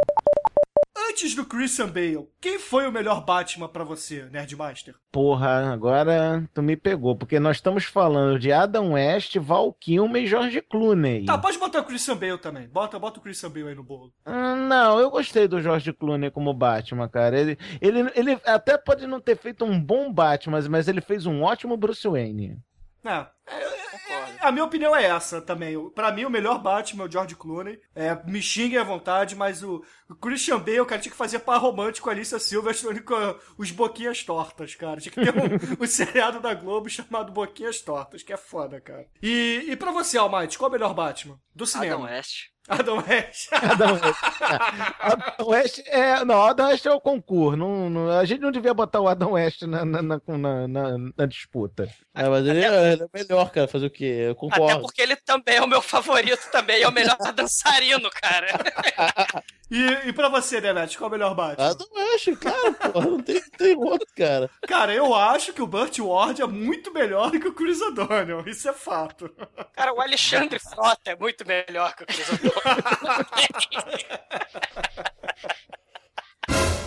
Antes do Christian Bale, quem foi o melhor Batman pra você, Nerdmaster? Porra, agora tu me pegou, porque nós estamos falando de Adam West, Val Kilmer e George Clooney. Tá, pode botar o Christian Bale também. Bota, bota o Christian Bale aí no bolo. Ah, Não, eu gostei do George Clooney como Batman, cara. Ele, ele, ele até pode não ter feito um bom Batman, mas, ele fez um ótimo Bruce Wayne. É, é, é, a minha opinião é essa também. O- Pra mim, o melhor Batman é o George Clooney. É, me xinguem à vontade, mas o, o Christian Bale, cara, tinha que fazer par romântico com a Alicia Silverstone com os boquinhas tortas, cara. Tinha que ter um, um seriado da Globo chamado Boquinhas Tortas, que é foda, cara. E, e pra você, Almighty, qual é o melhor Batman? Do cinema. Adam West. Adam West. Adam West. Adam West é. Não, Adam West é o concurso. Não, não- a gente não devia botar o Adam West na, na, na, na- na- na disputa. É, mas ele é, ele é melhor, cara. Fazer o quê? Eu Até concordo. porque ele também é o meu favorito também, é o melhor dançarino, cara. E, e pra você, Demet, qual é o melhor Batman? Adam West, claro, porra. Não tem, tem outro, cara. Cara, eu acho que o Burt Ward é muito melhor do que o Chris O'Donnell. Isso é fato. Cara, o Alexandre Frota é muito melhor que o Chris O'Donnell.